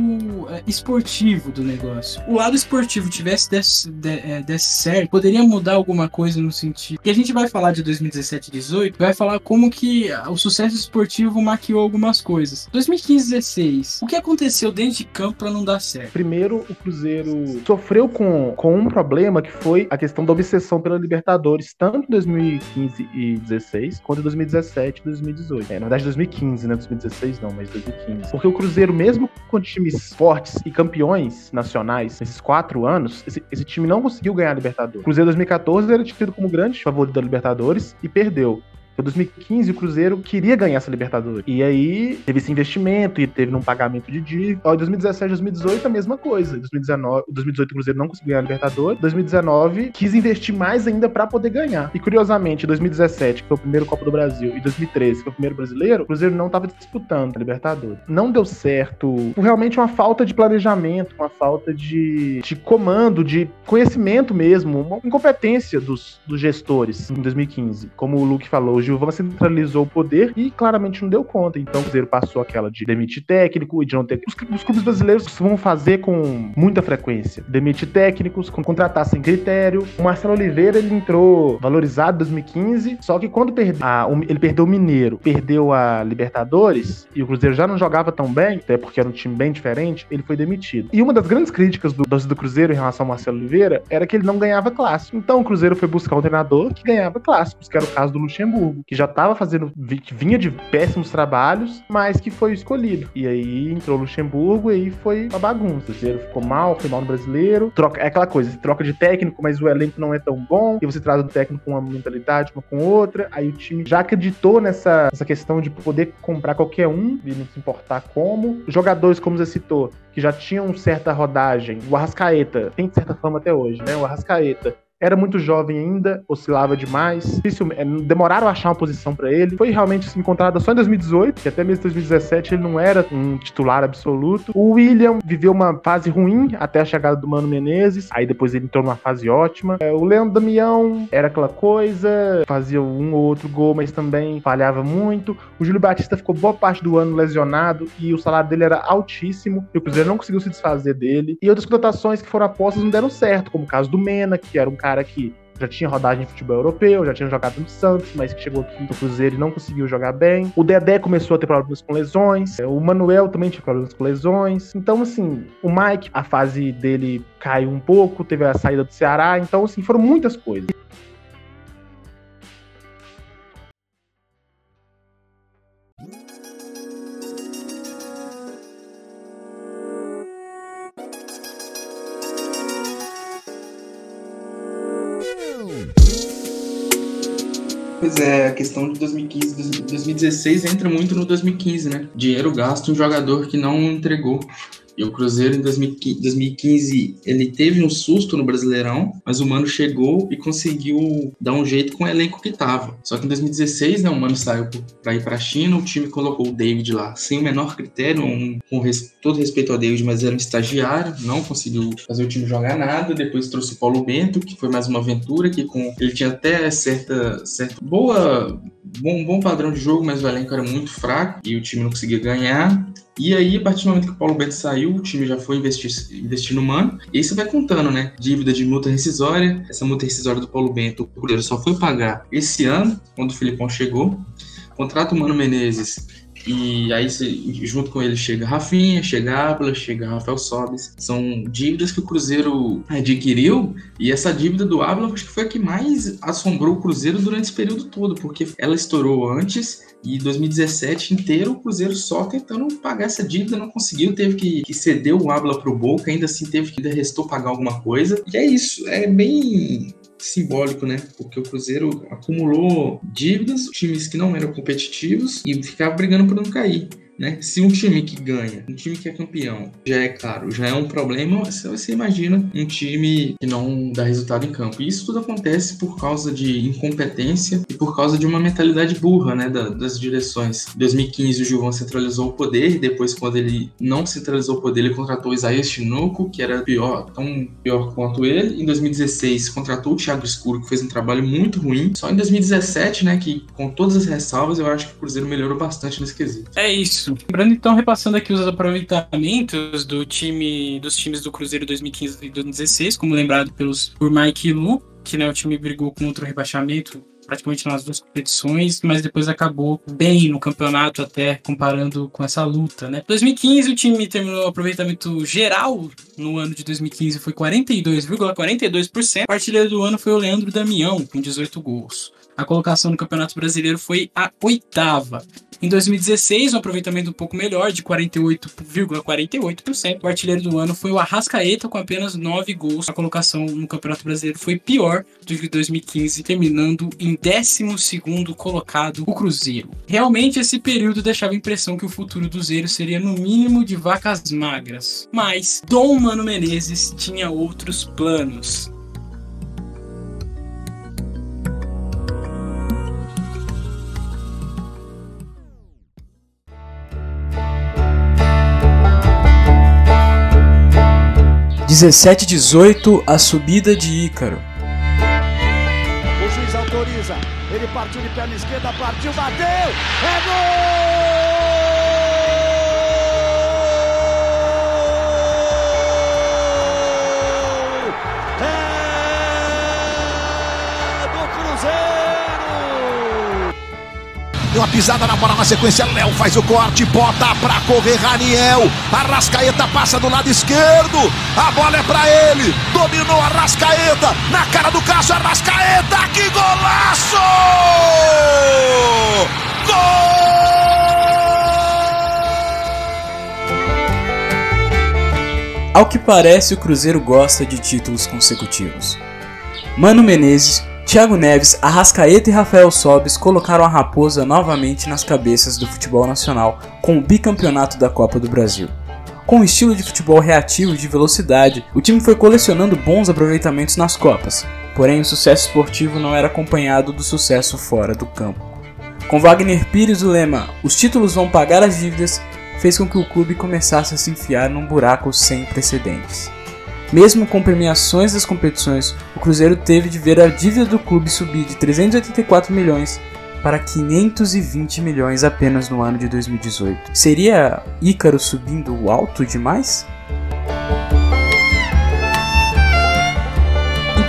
é, esportivo do negócio. O lado esportivo tivesse desse, de, é, desse certo, poderia mudar alguma coisa no sentido. Que a gente vai falar de 2017 e 18, vai falar como que o sucesso esportivo maquiou algumas coisas. 2015 e 16, o que aconteceu dentro de campo para não dar certo? Primeiro, o Cruzeiro sofreu com, com um problema que foi a questão da obsessão pela Libertadores, tanto em 2015 e 16, quanto em 2017 e 2018. É, na verdade, 2015, né? 2016 não, mas 2015. Porque o Cruzeiro, mesmo com times fortes e campeões nacionais nesses quatro anos, esse, esse time não conseguiu ganhar a Libertadores. O Cruzeiro 2014 era tido como grande favorito da Libertadores e perdeu. Em 2015, o Cruzeiro queria ganhar essa Libertadores. E aí teve esse investimento e teve um pagamento de dívida. Em 2017, 2018, a mesma coisa. Em 2019, 2018, o Cruzeiro não conseguiu ganhar a Libertadores. Em 2019, quis investir mais ainda para poder ganhar. E curiosamente, em 2017, que foi o primeiro Copa do Brasil, e 2013, que foi o primeiro brasileiro, o Cruzeiro não estava disputando a Libertadores. Não deu certo. Realmente uma falta de planejamento, uma falta de, de comando, de conhecimento mesmo, uma incompetência dos, dos gestores em 2015. Como o Luke falou, o Gilvan centralizou o poder e claramente não deu conta. Então o Cruzeiro passou aquela de demitir técnico e de não ter. Os, os clubes brasileiros vão fazer com muita frequência. Demitir técnicos, contratar sem critério. O Marcelo Oliveira ele entrou valorizado em 2015, só que quando perdeu, a, ele perdeu o Mineiro, perdeu a Libertadores e o Cruzeiro já não jogava tão bem, até porque era um time bem diferente, ele foi demitido. E uma das grandes críticas do, do Cruzeiro em relação ao Marcelo Oliveira era que ele não ganhava clássico. Então o Cruzeiro foi buscar um treinador que ganhava clássicos, que era o caso do Luxemburgo que já estava fazendo, vinha de péssimos trabalhos, mas que foi escolhido. E aí entrou o Luxemburgo e aí foi uma bagunça. O Cruzeiro ficou mal, foi mal no brasileiro. Troca, é aquela coisa, troca de técnico, mas o elenco não é tão bom, e você traz um técnico com uma mentalidade, uma com outra. Aí o time já acreditou nessa, nessa questão de poder comprar qualquer um e não se importar como. Jogadores, como você citou, que já tinham certa rodagem. O Arrascaeta tem certa fama até hoje, né? O Arrascaeta era muito jovem ainda, oscilava demais. É, demoraram a achar uma posição para ele. Foi realmente assim, encontrada só em 2018, que até mesmo em 2017 ele não era um titular absoluto. O William viveu uma fase ruim até a chegada do Mano Menezes, aí depois ele entrou numa fase ótima. É, o Leandro Damião era aquela coisa, fazia um ou outro gol, mas também falhava muito. O Júlio Batista ficou boa parte do ano lesionado e o salário dele era altíssimo, e o Cruzeiro não conseguiu se desfazer dele. E outras contratações que foram apostas não deram certo, como o caso do Mena, que era um cara cara que já tinha rodagem em futebol europeu, já tinha jogado no Santos, mas que chegou aqui no Cruzeiro e não conseguiu jogar bem. O Dedé começou a ter problemas com lesões, o Manuel também tinha problemas com lesões. Então, assim, o Mike, a fase dele caiu um pouco, teve a saída do Ceará, então, assim, foram muitas coisas. Pois é, a questão de 2015, 2016 entra muito no 2015, né? Dinheiro gasto em jogador que não entregou. E o Cruzeiro em 2015 ele teve um susto no Brasileirão, mas o Mano chegou e conseguiu dar um jeito com o elenco que tava. Só que em 2016, né, o Mano saiu para ir para a China, o time colocou o David lá sem o menor critério, um, com res, todo respeito ao David, mas era um estagiário, não conseguiu fazer o time jogar nada. Depois trouxe o Paulo Bento, que foi mais uma aventura, que com ele tinha até certa, certa boa bom, bom padrão de jogo, mas o elenco era muito fraco e o time não conseguia ganhar. E aí, a partir do momento que o Paulo Bento saiu, o time já foi investir, investir no Mano. E você vai contando, né? Dívida de multa rescisória. Essa multa rescisória do Paulo Bento, o Cruzeiro só foi pagar esse ano, quando o Filipão chegou. Contrato Mano Menezes e aí, junto com ele, chega Rafinha, chega Ábila, chega Rafael Sobes. São dívidas que o Cruzeiro adquiriu. E essa dívida do Ábila, acho que foi a que mais assombrou o Cruzeiro durante esse período todo, porque ela estourou antes e 2017 inteiro o Cruzeiro só tentando pagar essa dívida, não conseguiu, teve que, que ceder o Ábila pro Boca, ainda assim teve que, ainda restou pagar alguma coisa. E é isso, é bem simbólico, né? Porque o Cruzeiro acumulou dívidas, times que não eram competitivos e ficava brigando por não cair. Né? Se um time que ganha, um time que é campeão, já é caro, já é um problema, você imagina um time que não dá resultado em campo. E isso tudo acontece por causa de incompetência e por causa de uma mentalidade burra, né, das direções. Em 2015 o Gilvan centralizou o poder, depois quando ele não centralizou o poder, ele contratou o Isaías Chinoco, que era pior, tão pior quanto ele. Em 2016 contratou o Thiago Escuro, que fez um trabalho muito ruim. Só em 2017, né, que com todas as ressalvas, eu acho que o Cruzeiro melhorou bastante nesse quesito. É isso. Lembrando então, repassando aqui os aproveitamentos do time, dos times do Cruzeiro 2015 e 2016, como lembrado pelos por Mike Lu, que né, o time brigou contra o rebaixamento praticamente nas duas competições, mas depois acabou bem no campeonato, até comparando com essa luta, né? 2015 o time terminou o aproveitamento geral no ano de 2015 foi 42,42%. ,42%. O artilheiro do ano foi o Leandro Damião, com 18 gols. A colocação no Campeonato Brasileiro foi a oitava. Em 2016, um aproveitamento um pouco melhor, de 48,48%. ,48%. O artilheiro do ano foi o Arrascaeta, com apenas 9 gols. A colocação no Campeonato Brasileiro foi pior do que 2015, terminando em 12 colocado o Cruzeiro. Realmente, esse período deixava a impressão que o futuro do Zero seria no mínimo de vacas magras. Mas Dom Mano Menezes tinha outros planos. 17 18 a subida de Ícaro. O juiz autoriza. Ele partiu de perna esquerda, partiu, bateu. É gol! Deu uma pisada na bola na sequência. Léo faz o corte, bota pra correr Raniel. Arrascaeta passa do lado esquerdo. A bola é pra ele. Dominou Arrascaeta. Na cara do Cássio, Arrascaeta. Que golaço! Gol! Ao que parece, o Cruzeiro gosta de títulos consecutivos. Mano Menezes Thiago Neves, Arrascaeta e Rafael Sobis colocaram a raposa novamente nas cabeças do futebol nacional com o bicampeonato da Copa do Brasil. Com um estilo de futebol reativo e de velocidade, o time foi colecionando bons aproveitamentos nas Copas, porém o sucesso esportivo não era acompanhado do sucesso fora do campo. Com Wagner Pires o lema Os títulos vão pagar as dívidas fez com que o clube começasse a se enfiar num buraco sem precedentes. Mesmo com premiações das competições, o Cruzeiro teve de ver a dívida do clube subir de 384 milhões para 520 milhões apenas no ano de 2018. Seria Ícaro subindo alto demais?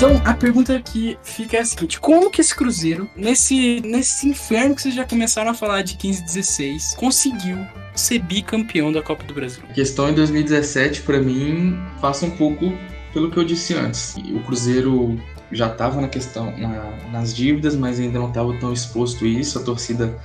Então a pergunta que fica é a seguinte: como que esse Cruzeiro, nesse, nesse inferno que vocês já começaram a falar de 15 16, conseguiu ser bicampeão da Copa do Brasil. A questão em 2017, para mim, passa um pouco pelo que eu disse antes. O Cruzeiro já estava na questão na, nas dívidas, mas ainda não estava tão exposto a isso. A torcida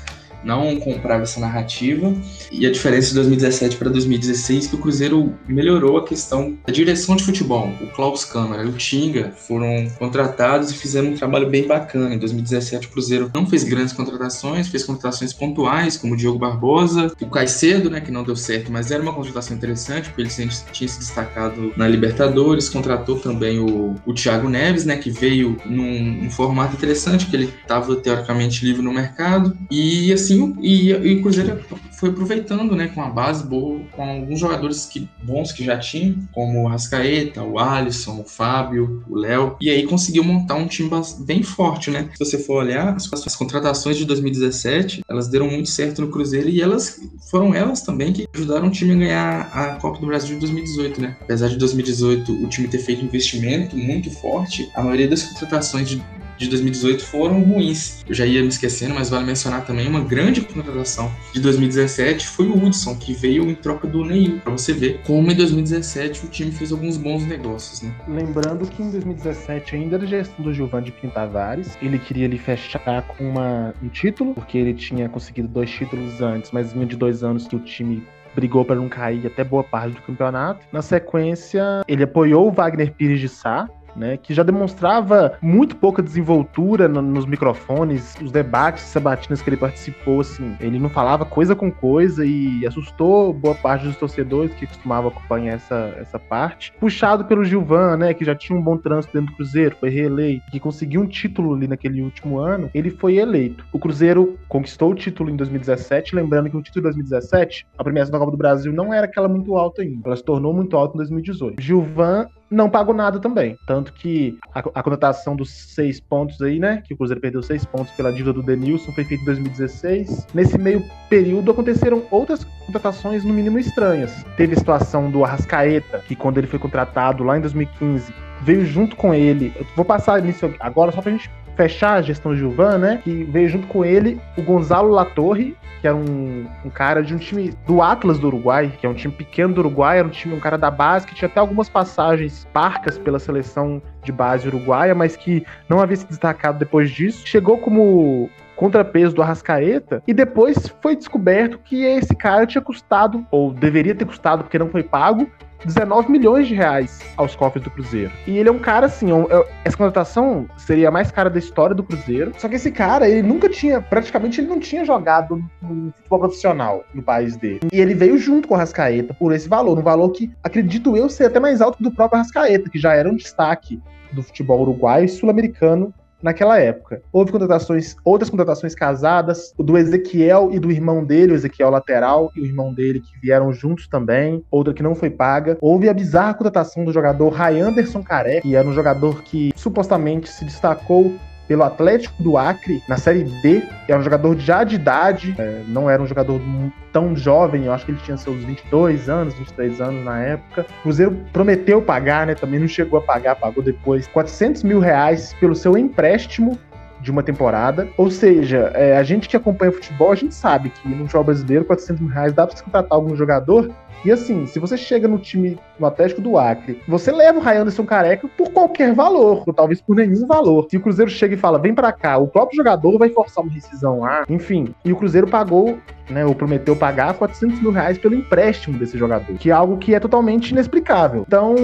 não comprava essa narrativa. E a diferença de 2017 para 2016 é que o Cruzeiro melhorou a questão da direção de futebol. O Klaus Câmara e o Tinga foram contratados e fizeram um trabalho bem bacana. Em 2017 o Cruzeiro não fez grandes contratações, fez contratações pontuais, como o Diogo Barbosa, o Caicedo, né, que não deu certo, mas era uma contratação interessante, porque ele tinha se destacado na Libertadores, contratou também o, o Thiago Neves, né, que veio num, num formato interessante, que ele estava teoricamente livre no mercado. E assim, e, e o Cruzeiro foi aproveitando, né, com a base boa, com alguns jogadores que, bons que já tinha, como o Rascaeta, o Alisson, o Fábio, o Léo, e aí conseguiu montar um time bem forte, né? Se você for olhar, as, as contratações de 2017, elas deram muito certo no Cruzeiro e elas foram elas também que ajudaram o time a ganhar a Copa do Brasil de 2018, né? Apesar de 2018 o time ter feito um investimento muito forte, a maioria das contratações de de 2018 foram ruins. Eu já ia me esquecendo, mas vale mencionar também uma grande contratação de 2017 foi o Hudson, que veio em troca do Neil, para você ver como em 2017 o time fez alguns bons negócios, né? Lembrando que em 2017 ainda era gestão do Gilvan de Pintavares, ele queria ali fechar com uma, um título, porque ele tinha conseguido dois títulos antes, mas vinha de dois anos que o time brigou para não cair até boa parte do campeonato. Na sequência, ele apoiou o Wagner Pires de Sá, né, que já demonstrava muito pouca desenvoltura no, nos microfones, os debates sabatinas que ele participou, assim, ele não falava coisa com coisa e assustou boa parte dos torcedores que costumavam acompanhar essa, essa parte. Puxado pelo Gilvan, né, que já tinha um bom trânsito dentro do Cruzeiro, foi reeleito, que conseguiu um título ali naquele último ano, ele foi eleito. O Cruzeiro conquistou o título em 2017, lembrando que o título de 2017, a premiação da Copa do Brasil não era aquela muito alta ainda, ela se tornou muito alta em 2018. Gilvan não pagou nada também. Tanto que a, a conotação dos seis pontos aí, né? Que o Cruzeiro perdeu seis pontos pela dívida do Denilson, foi feita em 2016. Nesse meio período aconteceram outras contratações, no mínimo, estranhas. Teve a situação do Arrascaeta, que quando ele foi contratado lá em 2015, veio junto com ele. Eu vou passar nisso agora só pra gente fechar a gestão do Gilvan, né? Que veio junto com ele o Gonzalo Latorre, que era um, um, cara de um time do Atlas do Uruguai, que é um time pequeno do Uruguai, era um time, um cara da base, que tinha até algumas passagens parcas pela seleção de base uruguaia, mas que não havia se destacado depois disso. Chegou como contrapeso do Arrascaeta, e depois foi descoberto que esse cara tinha custado, ou deveria ter custado porque não foi pago, 19 milhões de reais aos cofres do Cruzeiro. E ele é um cara assim, um, é, essa contratação seria a mais cara da história do Cruzeiro. Só que esse cara, ele nunca tinha, praticamente ele não tinha jogado no futebol profissional no país dele. E ele veio junto com o Rascaeta por esse valor, um valor que acredito eu ser até mais alto do próprio Rascaeta, que já era um destaque do futebol uruguaio e sul-americano naquela época. Houve contratações, outras contratações casadas, do Ezequiel e do irmão dele, o Ezequiel lateral e o irmão dele que vieram juntos também, outra que não foi paga. Houve a bizarra contratação do jogador Ray Anderson Careca, que era um jogador que supostamente se destacou pelo Atlético do Acre na Série D. Era um jogador já de idade, é, não era um jogador tão jovem, eu acho que ele tinha seus 22 anos, 23 anos na época. O Cruzeiro prometeu pagar, né? Também não chegou a pagar, pagou depois 400 mil reais pelo seu empréstimo de uma temporada. Ou seja, é, a gente que acompanha futebol, a gente sabe que no futebol brasileiro, 400 mil reais dá pra se contratar algum jogador e assim, se você chega no time no Atlético do Acre, você leva o Ray Anderson Careca por qualquer valor, ou talvez por nenhum valor. Se o Cruzeiro chega e fala, vem para cá, o próprio jogador vai forçar uma rescisão lá, enfim. E o Cruzeiro pagou né, ou prometeu pagar 400 mil reais pelo empréstimo desse jogador, que é algo que é totalmente inexplicável. Então,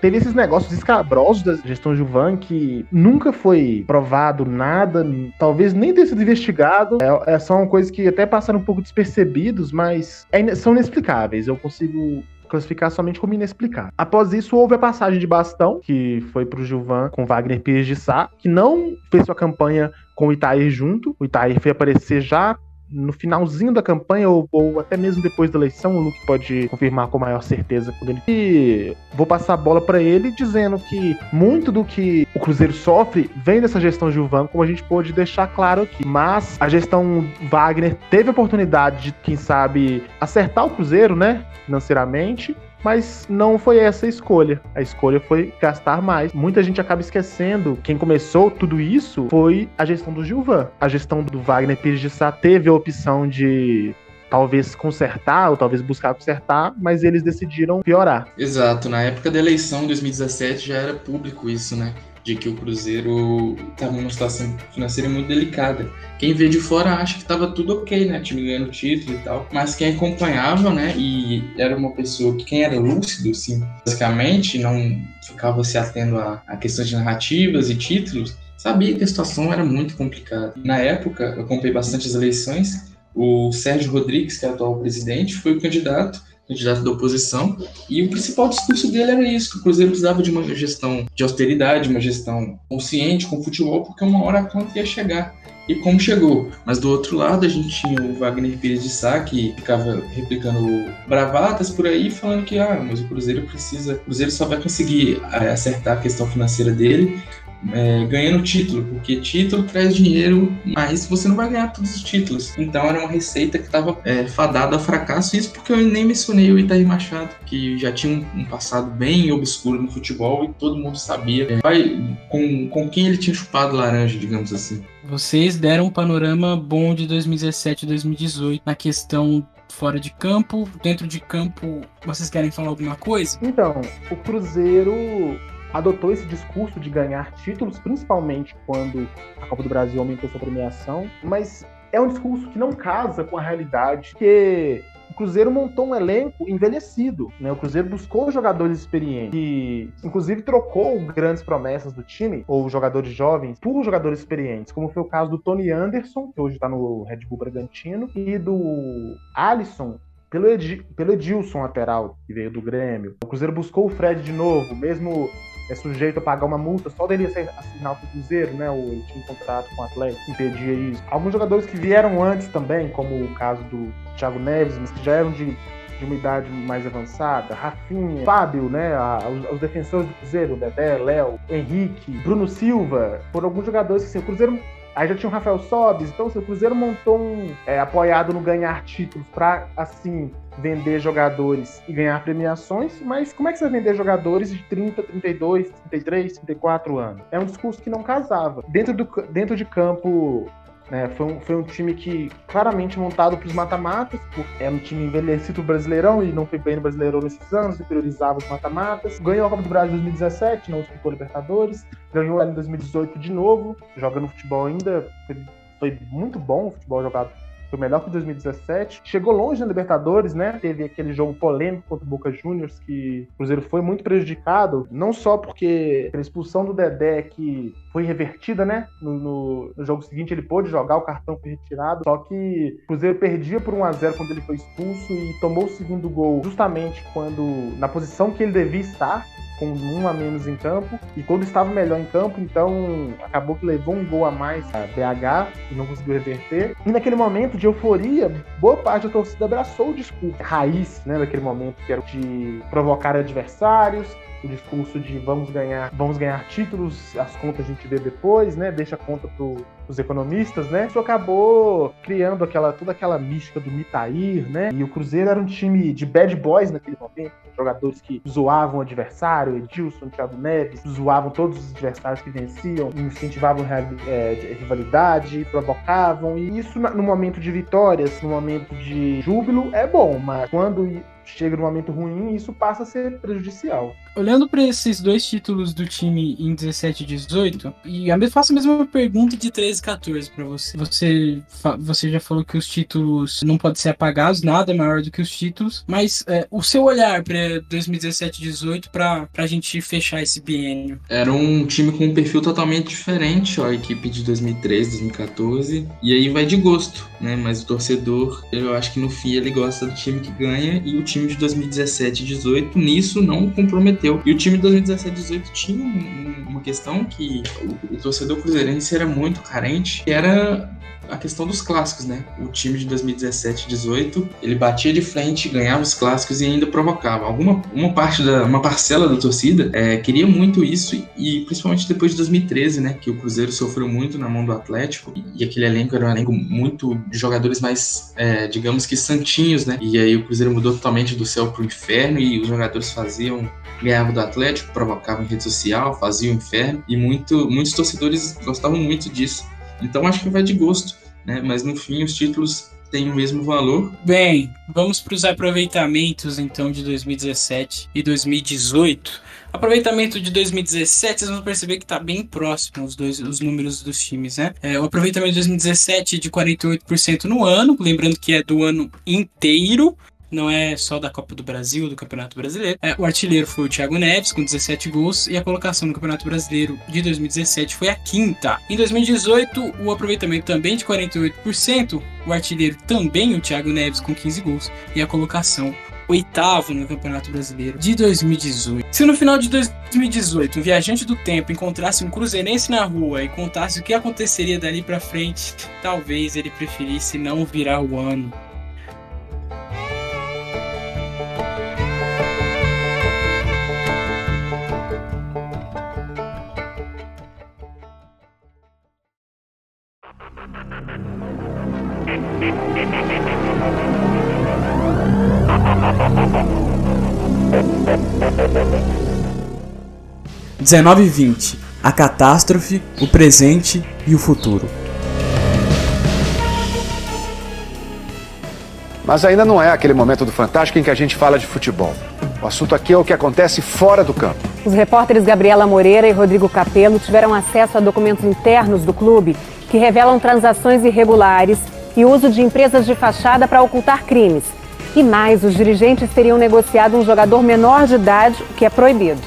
teve esses negócios escabrosos da gestão Juvan que nunca foi provado nada, talvez nem tenha sido investigado. É, é são coisas que até passaram um pouco despercebidos, mas é, são inexplicáveis. Eu consigo classificar somente como inexplicável. Após isso, houve a passagem de bastão, que foi pro Gilvan com Wagner Pires de Sá, que não fez sua campanha com o Itair junto. O Itair foi aparecer já no finalzinho da campanha, ou, ou, até mesmo depois da eleição, o Luke pode confirmar com maior certeza quando ele. E vou passar a bola para ele dizendo que muito do que o Cruzeiro sofre vem dessa gestão Gilvan, como a gente pôde deixar claro aqui. Mas a gestão Wagner teve a oportunidade de, quem sabe, acertar o Cruzeiro, né? Financeiramente mas não foi essa a escolha. A escolha foi gastar mais. Muita gente acaba esquecendo. Quem começou tudo isso foi a gestão do Gilvan. A gestão do Wagner Pires de Sá teve a opção de talvez consertar ou talvez buscar consertar, mas eles decidiram piorar. Exato. Na época da eleição, 2017, já era público isso, né? De que o Cruzeiro estava numa situação financeira muito delicada. Quem vê de fora acha que estava tudo ok, né? Time ganhando título e tal. Mas quem acompanhava, né? E era uma pessoa que, quem era lúcido, assim, basicamente, não ficava se atendo a, a questões de narrativas e títulos, sabia que a situação era muito complicada. Na época, eu acompanhei bastante as eleições. O Sérgio Rodrigues, que é o atual presidente, foi o candidato candidato da oposição, e o principal discurso dele era isso, que o Cruzeiro precisava de uma gestão de austeridade, uma gestão consciente com o futebol, porque uma hora a conta ia chegar. E como chegou? Mas do outro lado a gente tinha o Wagner Pires de Sá, que ficava replicando bravatas por aí, falando que ah, mas o Cruzeiro precisa, o Cruzeiro só vai conseguir eh, acertar a questão financeira dele é, ganhando título, porque título traz dinheiro, mas você não vai ganhar todos os títulos. Então era uma receita que estava é, fadada ao fracasso. Isso porque eu nem mencionei o Itaí Machado, que já tinha um, um passado bem obscuro no futebol e todo mundo sabia é, vai, com, com quem ele tinha chupado laranja, digamos assim. Vocês deram um panorama bom de 2017 e 2018 na questão fora de campo, dentro de campo, vocês querem falar alguma coisa? Então, o Cruzeiro adotou esse discurso de ganhar títulos, principalmente quando a Copa do Brasil aumentou sua premiação, mas é um discurso que não casa com a realidade, que o Cruzeiro montou um elenco envelhecido, né? O Cruzeiro buscou jogadores experientes e, inclusive, trocou grandes promessas do time, ou jogadores jovens, por jogadores experientes, como foi o caso do Tony Anderson, que hoje está no Red Bull Bragantino, e do Alisson, pelo, pelo Edilson lateral, que veio do Grêmio. O Cruzeiro buscou o Fred de novo, mesmo é sujeito a pagar uma multa só dele assinar o Cruzeiro, né? Ou ele tinha um contrato com o Atlético impedia isso. Alguns jogadores que vieram antes também, como o caso do Thiago Neves, mas que já eram de, de uma idade mais avançada, Rafinha, Fábio, né? os, os, defensores do Cruzeiro, Dedé, Léo, Henrique, Bruno Silva, foram alguns jogadores que assim, o Cruzeiro Aí já tinha o Rafael Sobis, então assim, o Cruzeiro montou um é, apoiado no ganhar títulos para assim vender jogadores e ganhar premiações, mas como é que você vai vender jogadores de 30, 32, 33, 34 anos? É um discurso que não casava. Dentro, do, dentro de campo, né, foi, um, foi um time que claramente montado para os mata-matas, é um time envelhecido brasileirão e não foi bem no Brasileirão nesses anos, e priorizava os mata-matas. Ganhou a Copa do Brasil em 2017, não disputou Libertadores. Ganhou ela em 2018 de novo, jogando futebol ainda. Foi, foi muito bom o futebol jogado foi melhor que 2017. Chegou longe na Libertadores, né? Teve aquele jogo polêmico contra o Boca Juniors que o Cruzeiro foi muito prejudicado, não só porque a expulsão do Dedé que foi revertida, né? No, no, no, jogo seguinte ele pôde jogar, o cartão foi retirado. Só que o Cruzeiro perdia por 1 a 0 quando ele foi expulso e tomou o segundo gol justamente quando na posição que ele devia estar, com um a menos em campo. E quando estava melhor em campo, então acabou que levou um gol a mais a BH e não conseguiu reverter. E naquele momento de euforia, boa parte da torcida abraçou o discurso raiz, né, daquele momento, que era de provocar adversários, o discurso de vamos ganhar, vamos ganhar títulos, as contas a gente vê depois, né? Deixa a conta para os economistas, né? Isso acabou criando aquela toda aquela mística do Mitair, né? E o Cruzeiro era um time de bad boys naquele momento, jogadores que zoavam o adversário, Edilson, Thiago Neves, zoavam todos os adversários que venciam, incentivavam é, rivalidade, provocavam, e isso no momento de vitórias, no momento de júbilo, é bom, mas quando chega num momento ruim, isso passa a ser prejudicial. Olhando para esses dois títulos do time em 17 e 18, e eu faço a mesma pergunta de 13 e 14 para você. Você, você já falou que os títulos não podem ser apagados, nada é maior do que os títulos, mas é, o seu olhar para 2017 e 18 para a gente fechar esse biênio? Era um time com um perfil totalmente diferente, ó, a equipe de 2013, 2014, e aí vai de gosto, né? Mas o torcedor, eu acho que no fim ele gosta do time que ganha e o time de 2017 e 18 nisso não comprometeu comprometeu. E o time de 2017-18 tinha uma questão que o, o torcedor cruzeirense era muito carente, que era a questão dos clássicos, né? O time de 2017 18, ele batia de frente, ganhava os clássicos e ainda provocava. Alguma uma parte da uma parcela da torcida é, queria muito isso e principalmente depois de 2013, né, que o Cruzeiro sofreu muito na mão do Atlético e, aquele elenco era um elenco muito de jogadores mais, é, digamos que santinhos, né? E aí o Cruzeiro mudou totalmente do céu pro inferno e os jogadores faziam ganhavam do Atlético, provocavam em rede social, faziam o inferno e muito, muitos torcedores gostavam muito disso. Então acho que vai de gosto, né? Mas no fim os títulos têm o mesmo valor. Bem, vamos para os aproveitamentos então de 2017 e 2018. Aproveitamento de 2017, vocês vão perceber que está bem próximo os dois os números dos times, né? É, o aproveitamento de 2017 de 48% no ano, lembrando que é do ano inteiro, não é só da Copa do Brasil, do Campeonato Brasileiro. É, o artilheiro foi o Thiago Neves, com 17 gols, e a colocação no Campeonato Brasileiro de 2017 foi a quinta. Em 2018, o aproveitamento também de 48%, o artilheiro também o Thiago Neves, com 15 gols, e a colocação oitavo no Campeonato Brasileiro de 2018. Se no final de 2018 um viajante do tempo encontrasse um cruzeirense na rua e contasse o que aconteceria dali para frente, talvez ele preferisse não virar o ano. 19 e 20. A catástrofe, o presente e o futuro. Mas ainda não é aquele momento do Fantástico em que a gente fala de futebol. O assunto aqui é o que acontece fora do campo. Os repórteres Gabriela Moreira e Rodrigo Capello tiveram acesso a documentos internos do clube que revelam transações irregulares e uso de empresas de fachada para ocultar crimes. E mais, os dirigentes teriam negociado um jogador menor de idade, o que é proibido.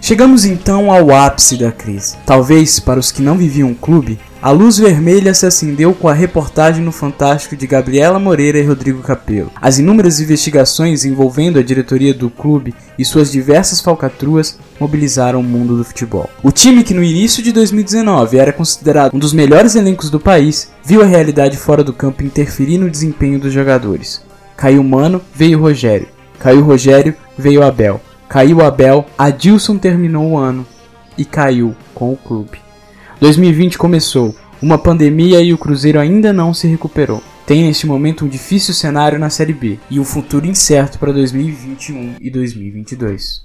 Chegamos então ao ápice da crise. Talvez para os que não viviam o clube, a luz vermelha se acendeu com a reportagem no Fantástico de Gabriela Moreira e Rodrigo Capello. As inúmeras investigações envolvendo a diretoria do clube e suas diversas falcatruas mobilizaram o mundo do futebol. O time que no início de 2019 era considerado um dos melhores elencos do país, viu a realidade fora do campo interferir no desempenho dos jogadores. Caiu Mano, veio Rogério. Caiu Rogério, veio Abel. Caiu Abel, Adilson terminou o ano e caiu com o clube. 2020 começou, uma pandemia e o Cruzeiro ainda não se recuperou. Tem neste momento um difícil cenário na Série B e um futuro incerto para 2021 e 2022.